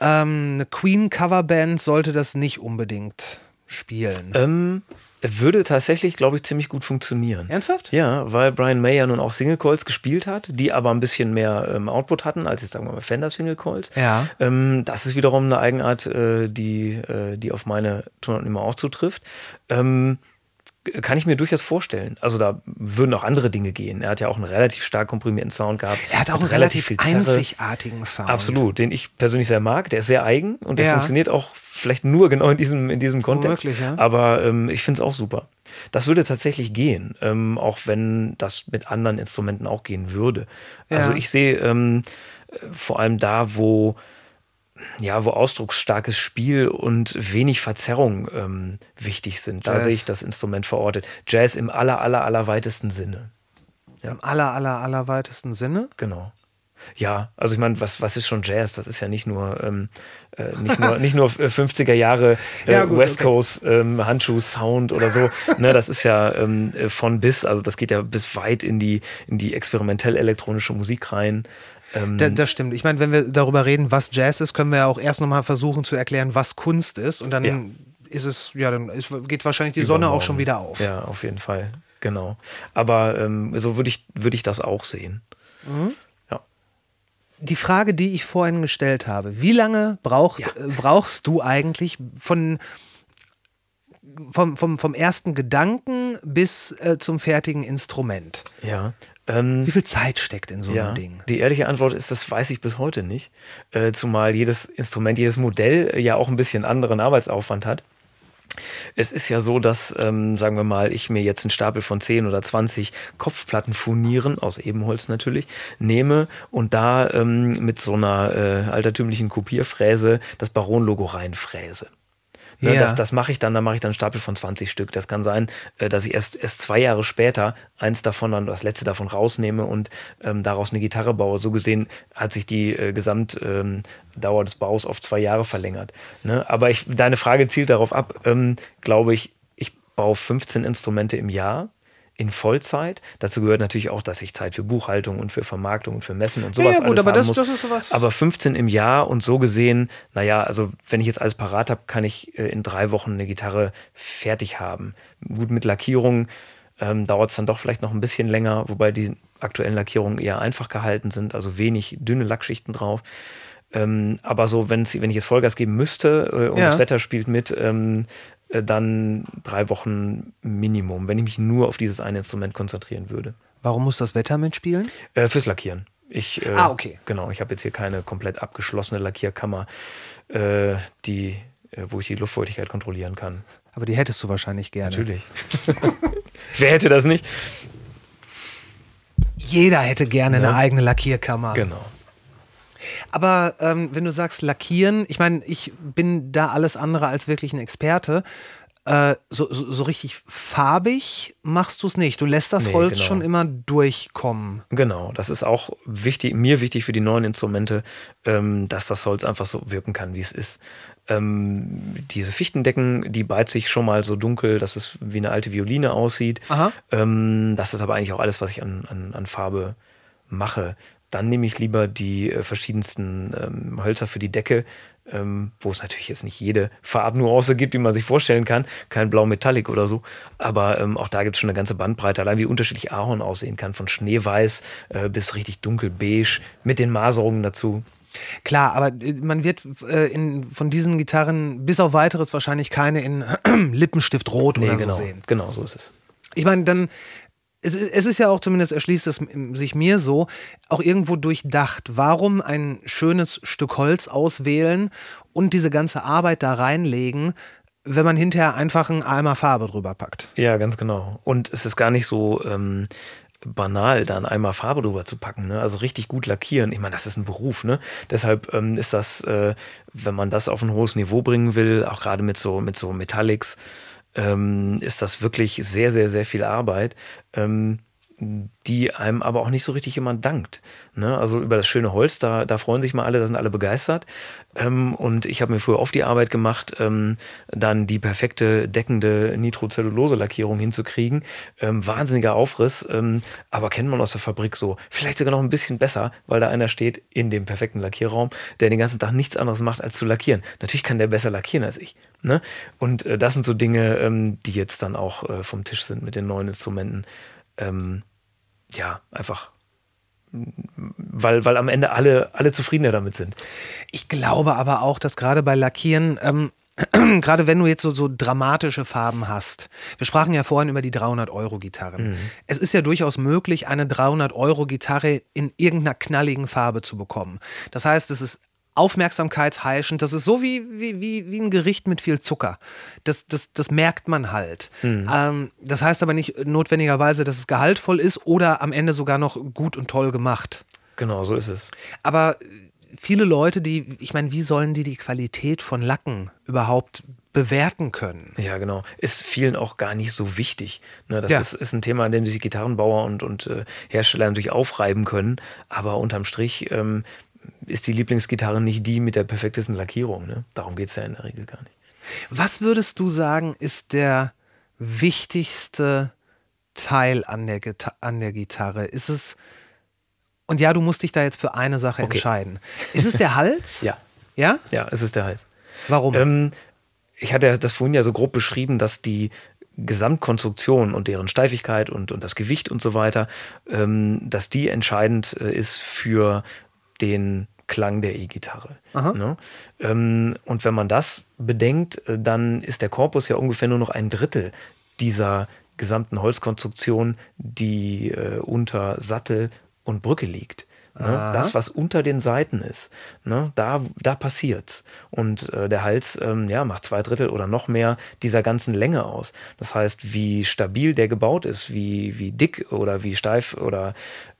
ähm, eine Queen-Coverband sollte das nicht unbedingt spielen. Ähm, würde tatsächlich, glaube ich, ziemlich gut funktionieren. Ernsthaft? Ja, weil Brian May ja nun auch Single Coils gespielt hat, die aber ein bisschen mehr ähm, Output hatten als jetzt sagen wir mal Fender Single Coils. Ja. Ähm, das ist wiederum eine Eigenart, äh, die, äh, die auf meine Tonarten immer auch zutrifft. Ähm, kann ich mir durchaus vorstellen. Also da würden auch andere Dinge gehen. Er hat ja auch einen relativ stark komprimierten Sound gehabt. Er hat auch einen relativ viel Zerre. einzigartigen Sound. Absolut, den ich persönlich sehr mag. Der ist sehr eigen und der Ja. funktioniert auch vielleicht nur genau in diesem, in diesem Kontext. Womöglich, ja. Aber ähm, ich finde es auch super. Das würde tatsächlich gehen, ähm, auch wenn das mit anderen Instrumenten auch gehen würde. Also Ja. ich sehe ähm, äh, vor allem da, wo ja, wo ausdrucksstarkes Spiel und wenig Verzerrung ähm, wichtig sind. Da Jazz. sehe ich das Instrument verortet. Jazz im aller, aller, aller weitesten Sinne. Im aller, aller, aller weitesten Sinne. Genau. Ja, also ich meine, was, was ist schon Jazz? Das ist ja nicht nur, ähm, äh, nicht nur, nicht nur äh, 50er Jahre äh, Ja, gut, West okay. Coast ähm, Handschuh-Sound oder so. ne, das ist ja ähm, äh, von bis, also das geht ja bis weit in die, in die experimentell-elektronische Musik rein. Ähm, Da, das stimmt. Ich meine, wenn wir darüber reden, was Jazz ist, können wir ja auch erst nochmal versuchen zu erklären, was Kunst ist. Und dann Ja. ist es, ja, dann ist, geht wahrscheinlich die Sonne auch schon wieder auf. Ja, auf jeden Fall. Genau. Aber ähm, so würde ich, würde ich das auch sehen. Mhm. Ja. Die Frage, die ich vorhin gestellt habe, wie lange braucht, Ja. äh, brauchst du eigentlich von vom, vom, vom ersten Gedanken bis äh, zum fertigen Instrument? Ja. Ähm, Wie viel Zeit steckt in so einem Ding? Die ehrliche Antwort ist, das weiß ich bis heute nicht. Äh, zumal jedes Instrument, jedes Modell ja auch ein bisschen anderen Arbeitsaufwand hat. Es ist ja so, dass, ähm, sagen wir mal, ich mir jetzt einen Stapel von 10 oder 20 Kopfplattenfurnieren, aus Ebenholz natürlich, nehme und da ähm, mit so einer äh, altertümlichen Kopierfräse das Baron-Logo reinfräse. Ne, Ja. Das, das mache ich dann, da mache ich dann einen Stapel von 20 Stück. Das kann sein, äh, dass ich erst, erst zwei Jahre später eins davon, dann das letzte davon rausnehme und ähm, daraus eine Gitarre baue. So gesehen hat sich die äh, Gesamtdauer ähm, des Baus auf zwei Jahre verlängert. Ne? Aber ich, deine Frage zielt darauf ab, ähm, glaube ich, ich baue 15 Instrumente im Jahr in Vollzeit. Dazu gehört natürlich auch, dass ich Zeit für Buchhaltung und für Vermarktung und für Messen und sowas ja, gut, alles aber haben das- muss. das ist sowas- Aber 15 im Jahr und so gesehen, naja, also wenn ich jetzt alles parat habe, kann ich äh, in drei Wochen eine Gitarre fertig haben. Gut, mit Lackierung ähm, dauert es dann doch vielleicht noch ein bisschen länger, wobei die aktuellen Lackierungen eher einfach gehalten sind, also wenig dünne Lackschichten drauf. Ähm, aber so, wenn ich jetzt Vollgas geben müsste äh, und Ja. das Wetter spielt mit, ähm, äh, dann drei Wochen Minimum, wenn ich mich nur auf dieses eine Instrument konzentrieren würde. Warum muss das Wetter mitspielen? Äh, fürs Lackieren. Ich, äh, Ah, okay. Genau, ich habe jetzt hier keine komplett abgeschlossene Lackierkammer, äh, die, äh, wo ich die Luftfeuchtigkeit kontrollieren kann. Aber die hättest du wahrscheinlich gerne. Natürlich. [LAUGHS] Wer hätte das nicht? Jeder hätte gerne Ja. eine eigene Lackierkammer. Genau. Aber ähm, wenn du sagst lackieren, ich meine, ich bin da alles andere als wirklich ein Experte. Äh, so, so, so richtig farbig machst du es nicht. Du lässt das Nee, Holz genau. schon immer durchkommen. Genau, das ist auch wichtig, mir wichtig für die neuen Instrumente, ähm, dass das Holz einfach so wirken kann, wie es ist. Ähm, diese Fichtendecken, die beizt sich schon mal so dunkel, dass es wie eine alte Violine aussieht. Ähm, das ist aber eigentlich auch alles, was ich an, an, an Farbe mache. Dann nehme ich lieber die äh, verschiedensten ähm, Hölzer für die Decke, ähm, wo es natürlich jetzt nicht jede Farbnuance gibt, die man sich vorstellen kann. Kein Blau Metallic oder so. Aber ähm, auch da gibt es schon eine ganze Bandbreite. Allein wie unterschiedlich Ahorn aussehen kann. Von schneeweiß äh, bis richtig dunkelbeige mit den Maserungen dazu. Klar, aber äh, man wird äh, in, von diesen Gitarren bis auf weiteres wahrscheinlich keine in [CLEARS THROAT] Lippenstiftrot oder genau, so sehen. genau so ist es. Ich meine, dann, es, es ist ja auch, zumindest erschließt es sich mir so, auch irgendwo durchdacht. Warum ein schönes Stück Holz auswählen und diese ganze Arbeit da reinlegen, wenn man hinterher einfach einen Eimer Farbe drüber packt? Ja, ganz genau. Und es ist gar nicht so, ähm, banal, dann einmal Farbe drüber zu packen. Ne? Also richtig gut lackieren. Ich meine, das ist ein Beruf. Ne? Deshalb ähm, ist das, äh, wenn man das auf ein hohes Niveau bringen will, auch gerade mit so, mit so Metallics, ähm, ist das wirklich sehr, sehr, sehr viel Arbeit. Ähm, die einem aber auch nicht so richtig jemand dankt. Ne? Also über das schöne Holz, da, da freuen sich mal alle, da sind alle begeistert. Ähm, und ich habe mir früher oft die Arbeit gemacht, ähm, dann die perfekte deckende Nitrocellulose-Lackierung hinzukriegen. Ähm, wahnsinniger Aufriss, ähm, aber kennt man aus der Fabrik so. Vielleicht sogar noch ein bisschen besser, weil da einer steht in dem perfekten Lackierraum, der den ganzen Tag nichts anderes macht, als zu lackieren. Natürlich kann der besser lackieren als ich. Ne? Und äh, das sind so Dinge, ähm, die jetzt dann auch äh, vom Tisch sind mit den neuen Instrumenten ähm, ja, einfach weil, weil am Ende alle, alle zufriedener damit sind. Ich glaube aber auch, dass gerade bei Lackieren, ähm, [CLEARS THROAT] gerade wenn du jetzt so, so dramatische Farben hast, wir sprachen ja vorhin über die 300-Euro-Gitarren. Mhm. Es ist ja durchaus möglich, eine 300-Euro-Gitarre in irgendeiner knalligen Farbe zu bekommen. Das heißt, es ist aufmerksamkeitsheischend. Das ist so wie, wie, wie, wie ein Gericht mit viel Zucker. Das, das, das merkt man halt. Mhm. Ähm, das heißt aber nicht notwendigerweise, dass es gehaltvoll ist oder am Ende sogar noch gut und toll gemacht. Genau, so ist es. Aber viele Leute, die, ich meine, wie sollen die die Qualität von Lacken überhaupt bewerten können. Ja, genau. Ist vielen auch gar nicht so wichtig. Ne, das ja. ist, ist, ein Thema, an dem sich Gitarrenbauer und, und äh, Hersteller natürlich aufreiben können. Aber unterm Strich ähm, ist die Lieblingsgitarre nicht die mit der perfektesten Lackierung. Ne? Darum geht es ja in der Regel gar nicht. Was würdest du sagen, ist der wichtigste Teil an der, Gita an der Gitarre? Ist es, und ja, du musst dich da jetzt für eine Sache okay. entscheiden. Ist es der [LAUGHS] Hals? ja. Ja? Ja, es ist der Hals. Warum? Ähm, ich hatte das vorhin ja so grob beschrieben, dass die Gesamtkonstruktion und deren Steifigkeit und, und das Gewicht und so weiter, ähm, dass die entscheidend äh, ist für den Klang der E-Gitarre. Ne? Ähm, und wenn man das bedenkt, äh, dann ist der Korpus ja ungefähr nur noch ein Drittel dieser gesamten Holzkonstruktion, die äh, unter Sattel und Brücke liegt. Ne? Das, was unter den Seiten ist, ne? da, da passiert's. Und äh, der Hals ähm, ja, macht zwei Drittel oder noch mehr dieser ganzen Länge aus. Das heißt, wie stabil der gebaut ist, wie, wie dick oder wie steif oder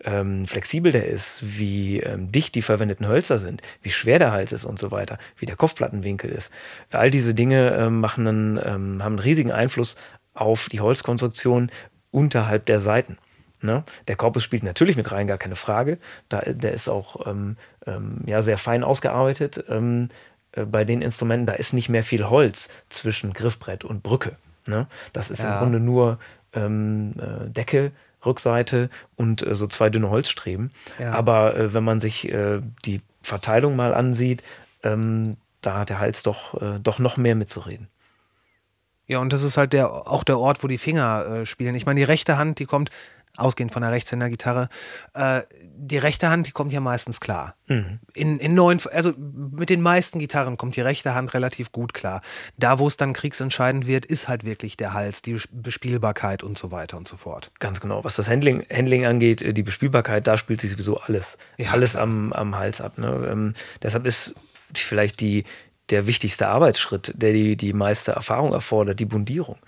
ähm, flexibel der ist, wie ähm, dicht die verwendeten Hölzer sind, wie schwer der Hals ist und so weiter, wie der Kopfplattenwinkel ist. All diese Dinge ähm, machen einen, ähm, haben einen riesigen Einfluss auf die Holzkonstruktion unterhalb der Seiten. Ne? Der Korpus spielt natürlich mit rein, gar keine Frage. Da, der ist auch ähm, ähm, ja, sehr fein ausgearbeitet ähm, äh, bei den Instrumenten. Da ist nicht mehr viel Holz zwischen Griffbrett und Brücke. Ne? Das ist ja. im Grunde nur ähm, äh, Decke, Rückseite und äh, so zwei dünne Holzstreben. Ja. Aber äh, wenn man sich äh, die Verteilung mal ansieht, ähm, da hat der Hals doch, äh, doch noch mehr mitzureden. Ja, und das ist halt der, auch der Ort, wo die Finger spielen. Ich meine, die rechte Hand, die kommt ausgehend von der Rechtshänder-Gitarre, äh, die rechte Hand, die kommt ja meistens klar. Mhm. In, in neuen, also mit den meisten Gitarren kommt die rechte Hand relativ gut klar. Da, wo es dann kriegsentscheidend wird, ist halt wirklich der Hals, die Bespielbarkeit und so weiter und so fort. Ganz genau. Was das Handling, Handling angeht, äh, die Bespielbarkeit, da spielt sich sowieso alles, ja, alles am, am Hals ab. Ne? Ähm, deshalb ist vielleicht die, der wichtigste Arbeitsschritt, der die, die meiste Erfahrung erfordert, die Bundierung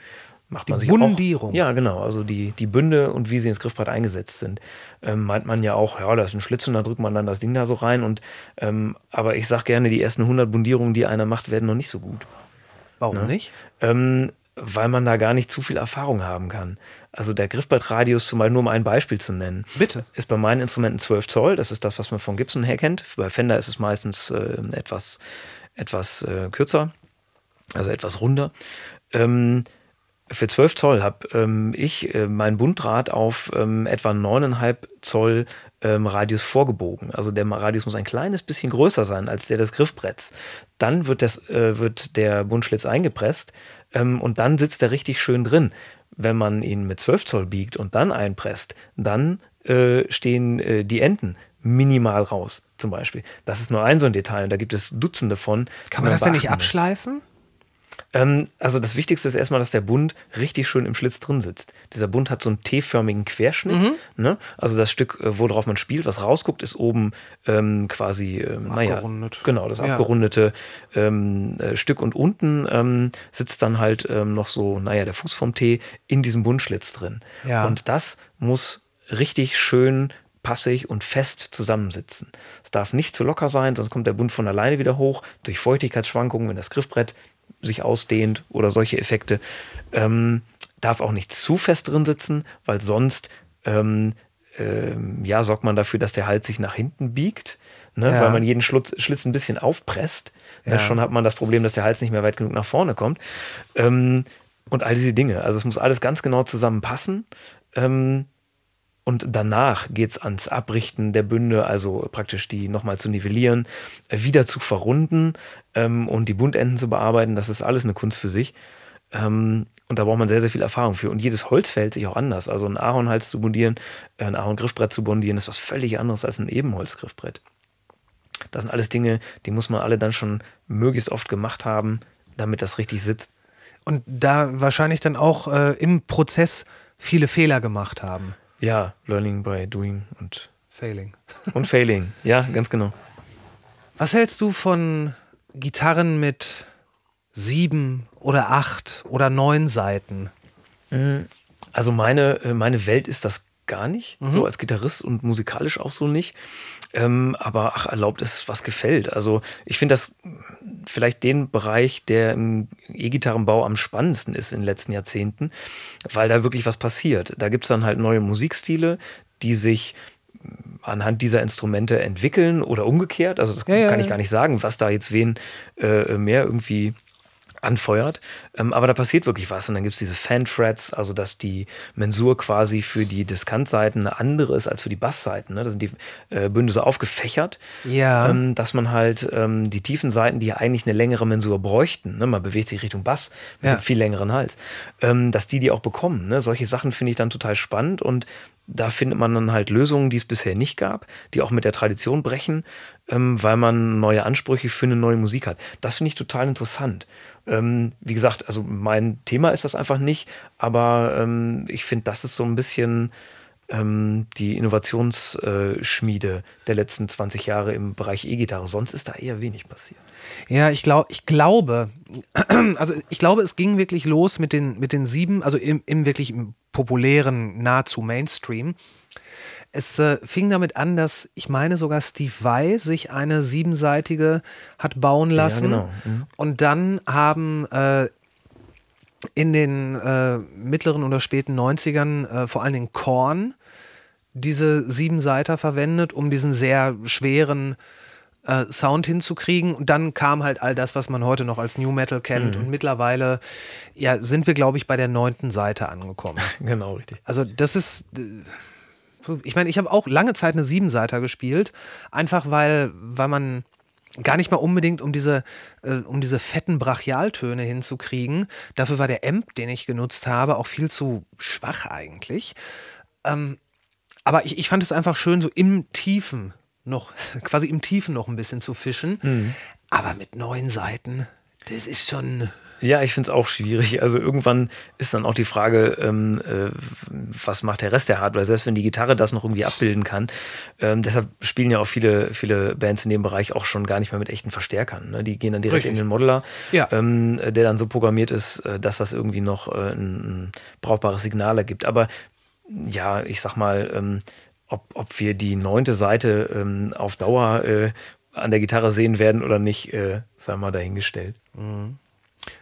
macht man die sich Bundierung. Auch, ja, genau. Also die, die Bünde und wie sie ins Griffbrett eingesetzt sind. Ähm, meint man ja auch, ja, da ist ein Schlitz und da drückt man dann das Ding da so rein. Und, ähm, aber ich sag gerne, die ersten 100 Bundierungen, die einer macht, werden noch nicht so gut. Warum ne? nicht? Ähm, weil man da gar nicht zu viel Erfahrung haben kann. Also der Griffbrettradius, zumal nur um ein Beispiel zu nennen, Bitte. ist bei meinen Instrumenten 12 Zoll. Das ist das, was man von Gibson her kennt. Bei Fender ist es meistens äh, etwas, etwas äh, kürzer, also etwas runder. Ähm, für 12 Zoll habe ähm, ich äh, mein Bundrad auf ähm, etwa 9,5 Zoll ähm, Radius vorgebogen. Also der Radius muss ein kleines bisschen größer sein als der des Griffbretts. Dann wird, das, äh, wird der Bundschlitz eingepresst ähm, und dann sitzt er richtig schön drin. Wenn man ihn mit 12 Zoll biegt und dann einpresst, dann äh, stehen äh, die Enden minimal raus, zum Beispiel. Das ist nur ein so ein Detail und da gibt es Dutzende von. Kann man das denn nicht abschleifen? Ähm, also das Wichtigste ist erstmal, dass der Bund richtig schön im Schlitz drin sitzt. Dieser Bund hat so einen T-förmigen Querschnitt. Mhm. Ne? Also das Stück, äh, worauf man spielt, was rausguckt, ist oben ähm, quasi, ähm, naja, genau, das abgerundete ja. ähm, äh, Stück und unten ähm, sitzt dann halt ähm, noch so, naja, der Fuß vom T in diesem Bundschlitz drin. Ja. Und das muss richtig schön passig und fest zusammensitzen. Es darf nicht zu locker sein, sonst kommt der Bund von alleine wieder hoch, durch Feuchtigkeitsschwankungen, wenn das Griffbrett sich ausdehnt oder solche Effekte. Ähm, darf auch nicht zu fest drin sitzen, weil sonst ähm, ähm, ja, sorgt man dafür, dass der Hals sich nach hinten biegt, ne? Ja. weil man jeden Schlutz, Schlitz ein bisschen aufpresst. Ne? Ja. Schon hat man das Problem, dass der Hals nicht mehr weit genug nach vorne kommt. Ähm, und all diese Dinge. Also es muss alles ganz genau zusammenpassen. Ähm, und danach geht es ans Abrichten der Bünde, also praktisch die nochmal zu nivellieren, wieder zu verrunden ähm, und die Bundenden zu bearbeiten. Das ist alles eine Kunst für sich. Ähm, und da braucht man sehr, sehr viel Erfahrung für. Und jedes Holz fällt sich auch anders. Also ein Ahornhals zu bondieren, äh, ein Ahorngriffbrett zu bondieren, ist was völlig anderes als ein Ebenholzgriffbrett. Das sind alles Dinge, die muss man alle dann schon möglichst oft gemacht haben, damit das richtig sitzt. Und da wahrscheinlich dann auch äh, im Prozess viele Fehler gemacht haben. Ja, Learning by Doing und, Failing. und Failing. Ja, ganz genau. Was hältst du von Gitarren mit sieben oder acht oder neun Seiten? Also meine, äh, meine Welt ist das gar nicht, so als Gitarrist und musikalisch auch so nicht. Ähm, aber ach, erlaubt es, was gefällt. Also ich finde das vielleicht den Bereich, der im E-Gitarrenbau am spannendsten ist in den letzten Jahrzehnten, weil da wirklich was passiert. Da gibt es dann halt neue Musikstile, die sich anhand dieser Instrumente entwickeln oder umgekehrt. Also das Ja, ja, kann ich ja. gar nicht sagen, was da jetzt wen äh, mehr irgendwie anfeuert. Ähm, aber da passiert wirklich was. Und dann gibt es diese Fan-Frets, also dass die Mensur quasi für die Diskantseiten eine andere ist als für die Bassseiten. Ne? Da sind die äh, Bünde so aufgefächert, Ja. ähm, dass man halt ähm, die tiefen Seiten, die ja eigentlich eine längere Mensur bräuchten, ne? man bewegt sich Richtung Bass mit Ja. einem viel längeren Hals, ähm, dass die die auch bekommen. Ne? Solche Sachen finde ich dann total spannend und da findet man dann halt Lösungen, die es bisher nicht gab, die auch mit der Tradition brechen, ähm, weil man neue Ansprüche für eine neue Musik hat. Das finde ich total interessant. Ähm, wie gesagt, also mein Thema ist das einfach nicht, aber ähm, ich finde, das ist so ein bisschen ähm, die Innovationsschmiede der letzten 20 Jahre im Bereich E-Gitarre. Sonst ist da eher wenig passiert. Ja, ich, glaub, ich glaube, [CLEARS THROAT] also ich glaube, es ging wirklich los mit den, mit den sieben, also im, im wirklich populären, nahezu Mainstream. Es äh, fing damit an, dass ich meine sogar Steve Vai sich eine siebenseitige hat bauen lassen. genau. Mhm. Und dann haben äh, in den äh, mittleren oder späten 90ern äh, vor allen Dingen Korn diese Siebenseiter verwendet, um diesen sehr schweren äh, Sound hinzukriegen. Und dann kam halt all das, was man heute noch als New Metal kennt. Und mittlerweile ja, sind wir, glaube ich, bei der neunten Seite angekommen. [LAUGHS] Genau, richtig. Also das ist, äh, ich meine, ich habe auch lange Zeit eine Siebenseiter gespielt, einfach weil, weil man gar nicht mal unbedingt um diese, äh, um diese fetten Brachialtöne hinzukriegen. Dafür war der Amp, den ich genutzt habe, auch viel zu schwach eigentlich. Ähm, aber ich, ich fand es einfach schön, so im Tiefen noch, [LAUGHS] quasi im Tiefen noch ein bisschen zu fischen. Aber mit neun Seiten, das ist schon. Ja, ich finde es auch schwierig. Also irgendwann ist dann auch die Frage, ähm, äh, was macht der Rest der Hardware, selbst wenn die Gitarre das noch irgendwie abbilden kann. Ähm, deshalb spielen ja auch viele, viele Bands in dem Bereich auch schon gar nicht mehr mit echten Verstärkern. Ne? Die gehen dann direkt Richtig. in den Modeler, Ja. ähm, der dann so programmiert ist, äh, dass das irgendwie noch äh, ein, ein brauchbares Signal ergibt. Aber ja, ich sag mal, ähm, ob, ob wir die neunte Seite ähm, auf Dauer äh, an der Gitarre sehen werden oder nicht, äh, sei mal dahingestellt.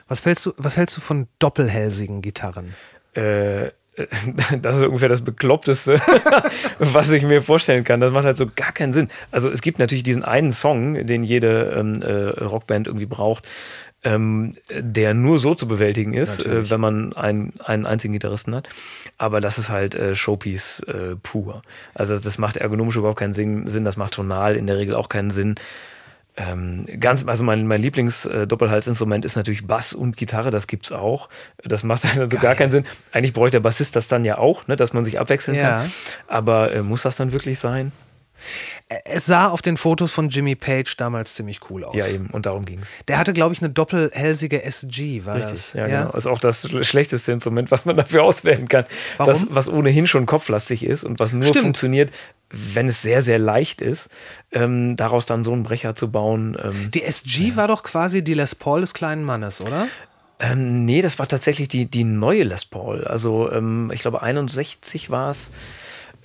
Was, hältst du, was hältst du von doppelhälsigen Gitarren? äh, [LAUGHS] das ist ungefähr das Bekloppteste, [LAUGHS] was ich mir vorstellen kann. Das macht halt so gar keinen Sinn. Also es gibt natürlich diesen einen Song, den jede ähm, äh, Rockband irgendwie braucht, ähm, der nur so zu bewältigen ist, äh, wenn man einen, einen einzigen Gitarristen hat. Aber das ist halt äh, Showpiece äh, pur. Also das macht ergonomisch überhaupt keinen Sinn, das macht tonal in der Regel auch keinen Sinn. Ähm, ganz, also mein, mein Lieblings-Doppelhalsinstrument ist natürlich Bass und Gitarre, das gibt's auch. Das macht [LAUGHS] also gar keinen Sinn. Eigentlich bräuchte der Bassist das dann ja auch, ne, dass man sich abwechseln Ja. kann. Aber äh, muss das dann wirklich sein? Es sah auf den Fotos von Jimmy Page damals ziemlich cool aus. Ja, eben. Und darum ging's. Der hatte, glaube ich, eine doppelhälsige SG, war Richtig, das? ja, genau. Ist auch das schlechteste Instrument, was man [LAUGHS] dafür auswählen kann. Warum? Das, was ohnehin schon kopflastig ist und was nur Stimmt. funktioniert, wenn es sehr, sehr leicht ist, ähm, daraus dann so einen Brecher zu bauen. Ähm, Die SG war doch quasi die Les Paul des kleinen Mannes, oder? Ähm, nee, das war tatsächlich die, die neue Les Paul. Also ähm, ich glaube 61 war es.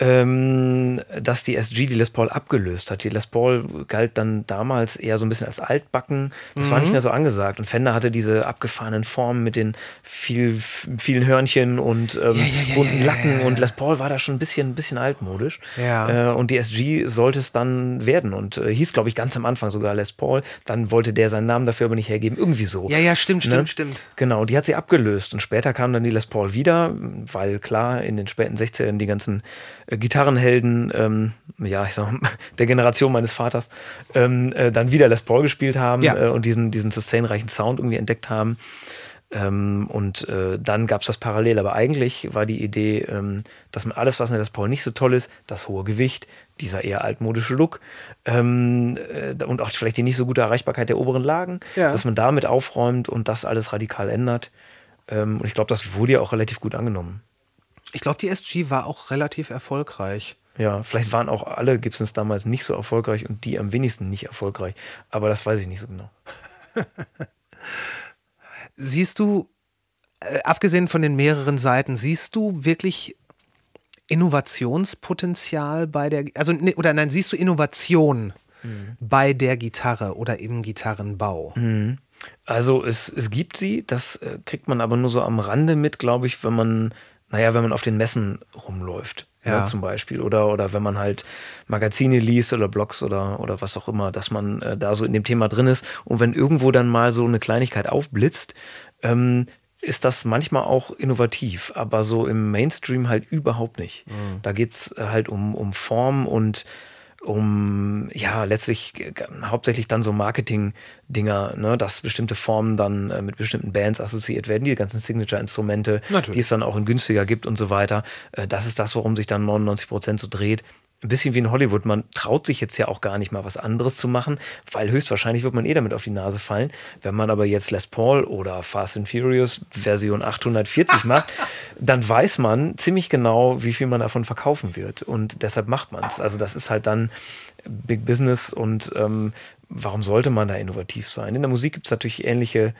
Ähm, dass die SG die Les Paul abgelöst hat. Die Les Paul galt dann damals eher so ein bisschen als altbacken. Das mhm. war nicht mehr so angesagt. Und Fender hatte diese abgefahrenen Formen mit den viel, vielen Hörnchen und ähm, ja, ja, bunten ja, Lacken. Und Les Paul war da schon ein bisschen, ein bisschen altmodisch. Äh, und die SG sollte es dann werden. Und äh, hieß, glaube ich, ganz am Anfang sogar Les Paul. Dann wollte der seinen Namen dafür aber nicht hergeben. Irgendwie so. Ja, ja, stimmt, ne? stimmt, stimmt. Genau, die hat sie abgelöst. Und später kam dann die Les Paul wieder, weil klar, in den späten 60ern die ganzen Gitarrenhelden, ähm, ja, ich sag mal, [LAUGHS] der Generation meines Vaters, ähm, äh, dann wieder Les Paul gespielt haben ja. äh, und diesen, diesen sustainreichen Sound irgendwie entdeckt haben. Ähm, und äh, dann gab es das parallel. Aber eigentlich war die Idee, ähm, dass man alles, was in Les Paul nicht so toll ist, das hohe Gewicht, dieser eher altmodische Look ähm, äh, und auch vielleicht die nicht so gute Erreichbarkeit der oberen Lagen, ja. dass man damit aufräumt und das alles radikal ändert. Ähm, und ich glaube, das wurde ja auch relativ gut angenommen. Ich glaube, die SG war auch relativ erfolgreich. Ja, vielleicht waren auch alle Gibsons damals nicht so erfolgreich und die am wenigsten nicht erfolgreich. Aber das weiß ich nicht so genau. [LAUGHS] siehst du, äh, abgesehen von den mehreren Seiten, siehst du wirklich Innovationspotenzial bei der, also oder nein, siehst du Innovation mhm. bei der Gitarre oder im Gitarrenbau? Mhm. Also es, es gibt sie, das äh, kriegt man aber nur so am Rande mit, glaube ich, wenn man naja, wenn man auf den Messen rumläuft. Ja. ja. zum Beispiel. Oder, oder wenn man halt Magazine liest oder Blogs oder, oder was auch immer, dass man äh, da so in dem Thema drin ist. Und wenn irgendwo dann mal so eine Kleinigkeit aufblitzt, ähm, ist das manchmal auch innovativ, aber so im Mainstream halt überhaupt nicht. Mhm. Da geht es halt um, um Form und um ja letztlich äh, hauptsächlich dann so Marketing-Dinger, ne, dass bestimmte Formen dann äh, mit bestimmten Bands assoziiert werden, die ganzen Signature-Instrumente, die es dann auch in günstiger gibt und so weiter. Äh, das ist das, worum sich dann 99 Prozent so dreht ein bisschen wie in Hollywood. Man traut sich jetzt ja auch gar nicht mal was anderes zu machen, weil höchstwahrscheinlich wird man eh damit auf die Nase fallen. Wenn man aber jetzt Les Paul oder Fast and Furious Version 840 macht, [LAUGHS] dann weiß man ziemlich genau, wie viel man davon verkaufen wird. Und deshalb macht man es. Also das ist halt dann Big Business und ähm, warum sollte man da innovativ sein? In der Musik gibt es natürlich ähnliche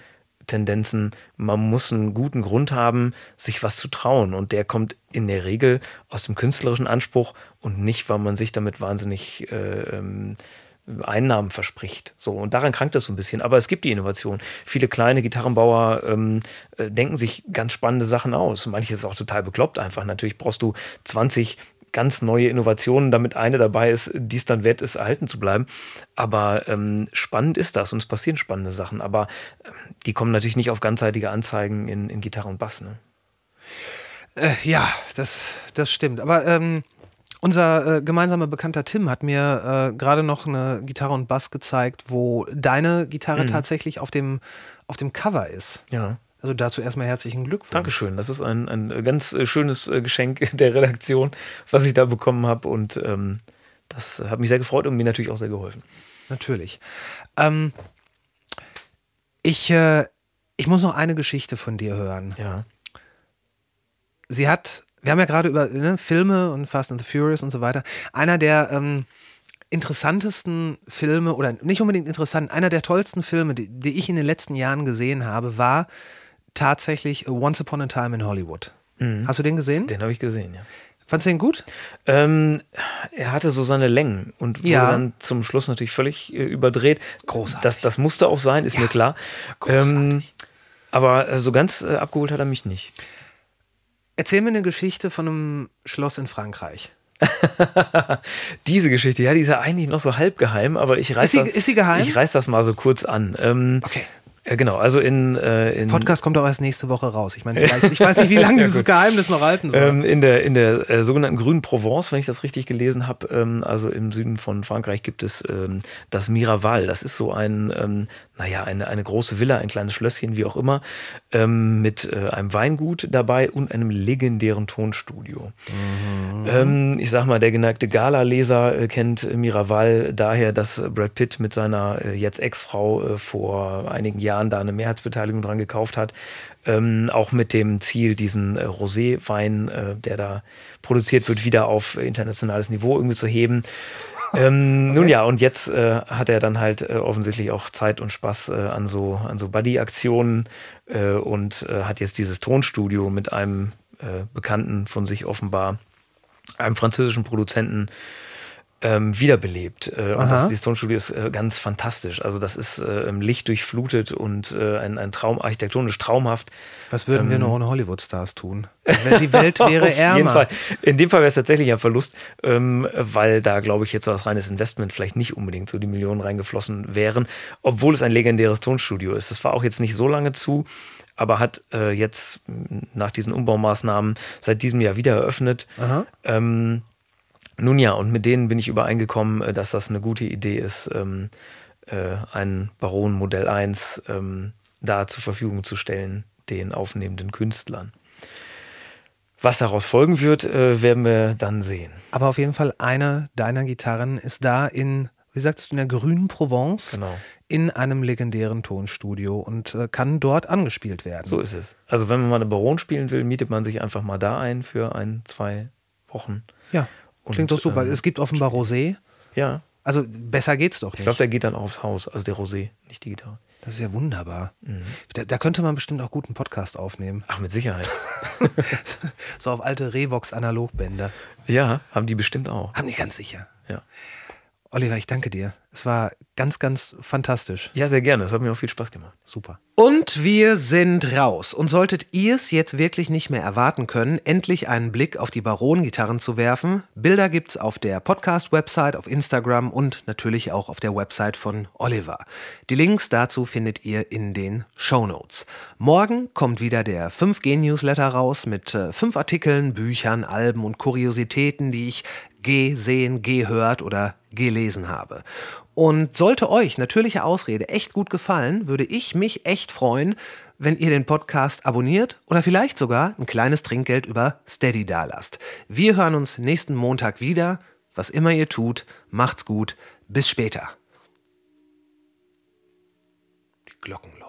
Tendenzen, man muss einen guten Grund haben, sich was zu trauen. Und der kommt in der Regel aus dem künstlerischen Anspruch und nicht, weil man sich damit wahnsinnig äh, ähm, Einnahmen verspricht. So, und daran krankt es so ein bisschen. Aber es gibt die Innovation. Viele kleine Gitarrenbauer ähm, äh, denken sich ganz spannende Sachen aus. Manches ist auch total bekloppt einfach. Natürlich brauchst du 20 ganz neue Innovationen, damit eine dabei ist, die es dann wert ist, erhalten zu bleiben. Aber ähm, spannend ist das und es passieren spannende Sachen. Aber äh, die kommen natürlich nicht auf ganzseitige Anzeigen in, in Gitarre und Bass. Ne? Äh, ja, das, das stimmt. Aber ähm, unser äh, gemeinsamer Bekannter Tim hat mir äh, gerade noch eine Gitarre und Bass gezeigt, wo deine Gitarre mhm. tatsächlich auf dem, auf dem Cover ist. Ja. Also dazu erstmal herzlichen Glückwunsch. Dankeschön. Das ist ein, ein ganz äh, schönes äh, Geschenk [LAUGHS] der Redaktion, was ich da bekommen habe. Und ähm, das hat mich sehr gefreut und mir natürlich auch sehr geholfen. Natürlich. Ähm, ich, äh, ich muss noch eine Geschichte von dir hören. Ja. Sie hat, wir haben ja gerade über ne, Filme und Fast and the Furious und so weiter. Einer der ähm, interessantesten Filme, oder nicht unbedingt interessant, einer der tollsten Filme, die, die ich in den letzten Jahren gesehen habe, war tatsächlich Once Upon a Time in Hollywood. Mhm. Hast du den gesehen? Den habe ich gesehen, ja. Fandest du den gut? Ähm, er hatte so seine Längen und wurde ja. dann zum Schluss natürlich völlig äh, überdreht. Großartig. Das, das musste auch sein, ist ja, mir klar. Ähm, aber äh, so ganz äh, abgeholt hat er mich nicht. Erzähl mir eine Geschichte von einem Schloss in Frankreich. [LAUGHS] Diese Geschichte, ja, die ist ja eigentlich noch so halb geheim, aber ich reiß, ist sie, das, ist sie geheim? Ich reiß das mal so kurz an. Ähm, okay. Ja, genau, also in, äh, in Podcast kommt auch erst nächste Woche raus. Ich meine, [LAUGHS] ich weiß nicht, wie lange [LAUGHS] ja, dieses Geheimnis noch halten soll. Ähm, in der, in der äh, sogenannten Grünen Provence, wenn ich das richtig gelesen habe, ähm, also im Süden von Frankreich gibt es ähm, das Miraval. Das ist so ein, ähm, naja, eine, eine große Villa, ein kleines Schlösschen, wie auch immer, ähm, mit äh, einem Weingut dabei und einem legendären Tonstudio. Mhm. Ähm, ich sag mal, der geneigte Gala-Leser äh, kennt Miraval daher, dass Brad Pitt mit seiner äh, jetzt Ex-Frau äh, vor einigen Jahren da eine Mehrheitsbeteiligung dran gekauft hat. Ähm, auch mit dem Ziel, diesen äh, Rosé-Wein, äh, der da produziert wird, wieder auf internationales Niveau irgendwie zu heben. Ähm, okay. Nun ja, und jetzt äh, hat er dann halt äh, offensichtlich auch Zeit und Spaß äh, an so, an so Buddy-Aktionen äh, und äh, hat jetzt dieses Tonstudio mit einem äh, Bekannten von sich offenbar einem französischen Produzenten ähm, wiederbelebt. Äh, und das, dieses Tonstudio ist äh, ganz fantastisch. Also das ist äh, im Licht durchflutet und äh, ein, ein Traum, architektonisch traumhaft. Was würden wir noch ohne Hollywood-Stars tun? Die Welt [LAUGHS] wäre ärmer. In dem Fall wäre es tatsächlich ein Verlust, ähm, weil da, glaube ich, jetzt so als reines Investment vielleicht nicht unbedingt so die Millionen reingeflossen wären, obwohl es ein legendäres Tonstudio ist. Das war auch jetzt nicht so lange zu, aber hat äh, jetzt nach diesen Umbaumaßnahmen seit diesem Jahr wieder eröffnet. Ähm, nun ja, und mit denen bin ich übereingekommen, äh, dass das eine gute Idee ist, ähm, äh, ein Baron Modell 1 ähm, da zur Verfügung zu stellen, den aufnehmenden Künstlern. Was daraus folgen wird, äh, werden wir dann sehen. Aber auf jeden Fall eine deiner Gitarren ist da in, wie sagst du, in der grünen Provence Genau. in einem legendären Tonstudio und äh, kann dort angespielt werden. So ist es. Also wenn man mal eine Baron spielen will, mietet man sich einfach mal da ein für ein, zwei Wochen. ja, klingt Und, doch super. ähm, es gibt offenbar Rosé. Ja, Also besser geht's doch ich nicht. glaube, der geht dann aufs Haus. Also der Rosé, nicht die Gitarre. das ist ja wunderbar. Mhm. Da, da könnte man bestimmt auch guten Podcast aufnehmen. Ach, mit Sicherheit. [LAUGHS] So auf alte Revox Analogbänder. ja, haben die bestimmt auch. Haben die ganz sicher. Ja. Oliver, ich danke dir. Es war ganz, ganz fantastisch. ja, sehr gerne. Das hat mir auch viel Spaß gemacht. Super. Und wir sind raus. Und solltet ihr es jetzt wirklich nicht mehr erwarten können, endlich einen Blick auf die Baron-Gitarren zu werfen, Bilder gibt's auf der Podcast-Website, auf Instagram und natürlich auch auf der Website von Oliver. Die Links dazu findet ihr in den Shownotes. Morgen kommt wieder der 5G-Newsletter raus mit äh, fünf Artikeln, Büchern, Alben und Kuriositäten, die ich gesehen, gehört oder gelesen habe. Und sollte euch natürliche Ausrede echt gut gefallen, würde ich mich echt freuen, wenn ihr den Podcast abonniert oder vielleicht sogar ein kleines Trinkgeld über Steady dalasst. Wir hören uns nächsten Montag wieder. Was immer ihr tut, macht's gut. Bis später. Die Glocken.